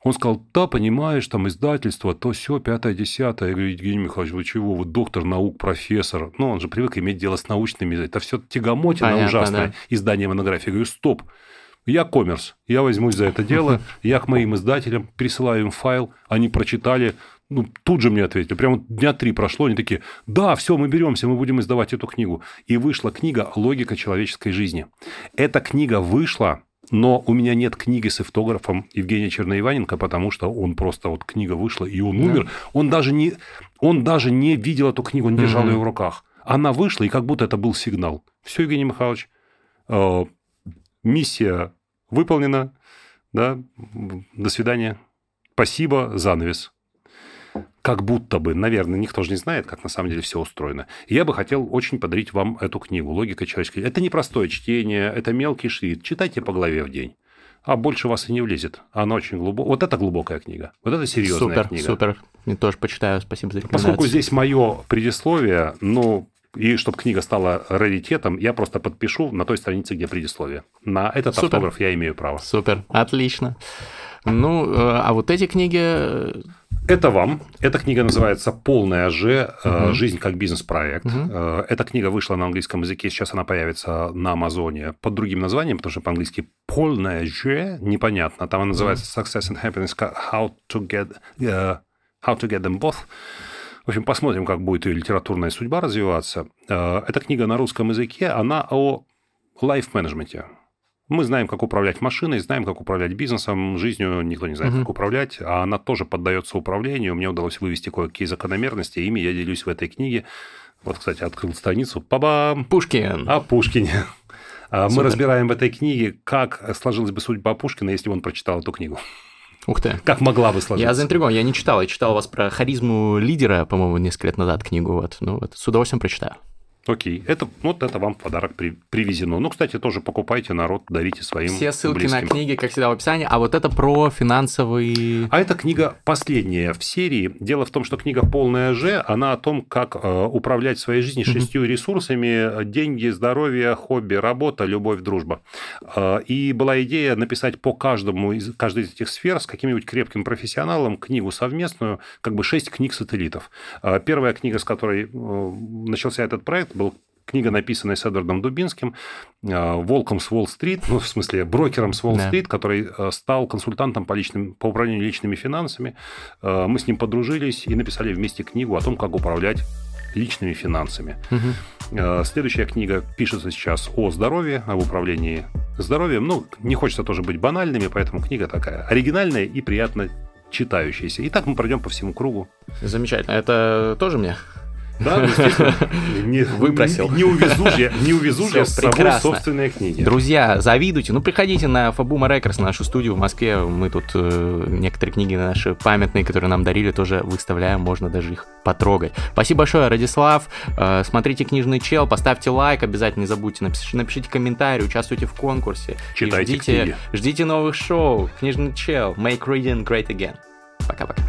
Он сказал, да, понимаешь, там издательство, то все, пятое, десятое. Я говорю, Евгений Михайлович, вы чего, вы доктор наук, профессор. Ну, он же привык иметь дело с научными. Это все тягомотина Понятно, ужасное, да. издание монографии. Я говорю, стоп, я коммерс, я возьмусь за это дело, я к моим издателям присылаю им файл, они прочитали, ну, тут же мне ответили. Прямо дня три прошло, они такие, да, все, мы беремся, мы будем издавать эту книгу. И вышла книга «Логика человеческой жизни». Эта книга вышла, но у меня нет книги с автографом Евгения Черноиваненко, потому что он просто вот книга вышла, и он умер. Да. Он, даже не, он даже не видел эту книгу, он держал угу. ее в руках. Она вышла, и как будто это был сигнал. Все, Евгений Михайлович, э, миссия выполнена. Да, до свидания. Спасибо, занавес как будто бы, наверное, никто же не знает, как на самом деле все устроено. И я бы хотел очень подарить вам эту книгу «Логика человеческой». Это не простое чтение, это мелкий шрифт. Читайте по главе в день. А больше вас и не влезет. Она очень глубокая. Вот это глубокая книга. Вот это серьезная супер, книга. Супер, супер. Тоже почитаю. Спасибо за рекомендацию. Поскольку здесь мое предисловие, ну, и чтобы книга стала раритетом, я просто подпишу на той странице, где предисловие. На этот Супер. автограф я имею право. Супер, отлично. Ну, э, а вот эти книги это вам. Эта книга называется «Полная же. Угу. Жизнь как бизнес-проект». Угу. Эта книга вышла на английском языке, сейчас она появится на Амазоне под другим названием, потому что по-английски «Полная же» непонятно. Там она называется «Success and Happiness. How to get, uh, how to get them both». В общем, посмотрим, как будет ее литературная судьба развиваться. Эта книга на русском языке, она о лайф-менеджменте. Мы знаем, как управлять машиной, знаем, как управлять бизнесом, жизнью никто не знает, угу. как управлять, а она тоже поддается управлению. Мне удалось вывести кое-какие закономерности, ими я делюсь в этой книге. Вот, кстати, открыл страницу. Па-бам! Пушкин. О Пушкине. А Супер. Мы разбираем в этой книге, как сложилась бы судьба Пушкина, если бы он прочитал эту книгу. Ух ты. Как могла бы сложиться. Я заинтригован, я не читал. Я читал у вас про харизму лидера, по-моему, несколько лет назад книгу. Вот. Ну, вот, с удовольствием прочитаю. Окей, это, вот это вам в подарок при, привезено. Ну, кстати, тоже покупайте, народ, дарите своим Все ссылки близким. на книги, как всегда, в описании. А вот это про финансовый... А эта книга последняя в серии. Дело в том, что книга «Полная Ж», она о том, как э, управлять своей жизнью шестью ресурсами. Деньги, здоровье, хобби, работа, любовь, дружба. Э, и была идея написать по каждому из, каждой из этих сфер с каким-нибудь крепким профессионалом книгу совместную, как бы шесть книг сателлитов. Э, первая книга, с которой э, начался этот проект, был книга, написанная с Эдвардом Дубинским, э, «Волком с Уолл-стрит», ну, в смысле, брокером с Уолл-стрит, да. который э, стал консультантом по, личным, по управлению личными финансами. Э, мы с ним подружились и написали вместе книгу о том, как управлять личными финансами. Угу. Следующая книга пишется сейчас о здоровье, об управлении здоровьем. Ну, не хочется тоже быть банальными, поэтому книга такая оригинальная и приятно читающаяся. И так мы пройдем по всему кругу. Замечательно. Это тоже мне? Да, естественно. Не, Выпросил. Не, не увезу же, не увезу же с собой собственные книги. Друзья, завидуйте. Ну, приходите на Фабума Рекордс, нашу студию в Москве. Мы тут э, некоторые книги наши памятные, которые нам дарили, тоже выставляем. Можно даже их потрогать. Спасибо большое, Радислав. Э, смотрите «Книжный чел», поставьте лайк, обязательно не забудьте. Напишите, напишите комментарий, участвуйте в конкурсе. Читайте ждите, книги. ждите новых шоу. «Книжный чел». Make reading great again. Пока-пока.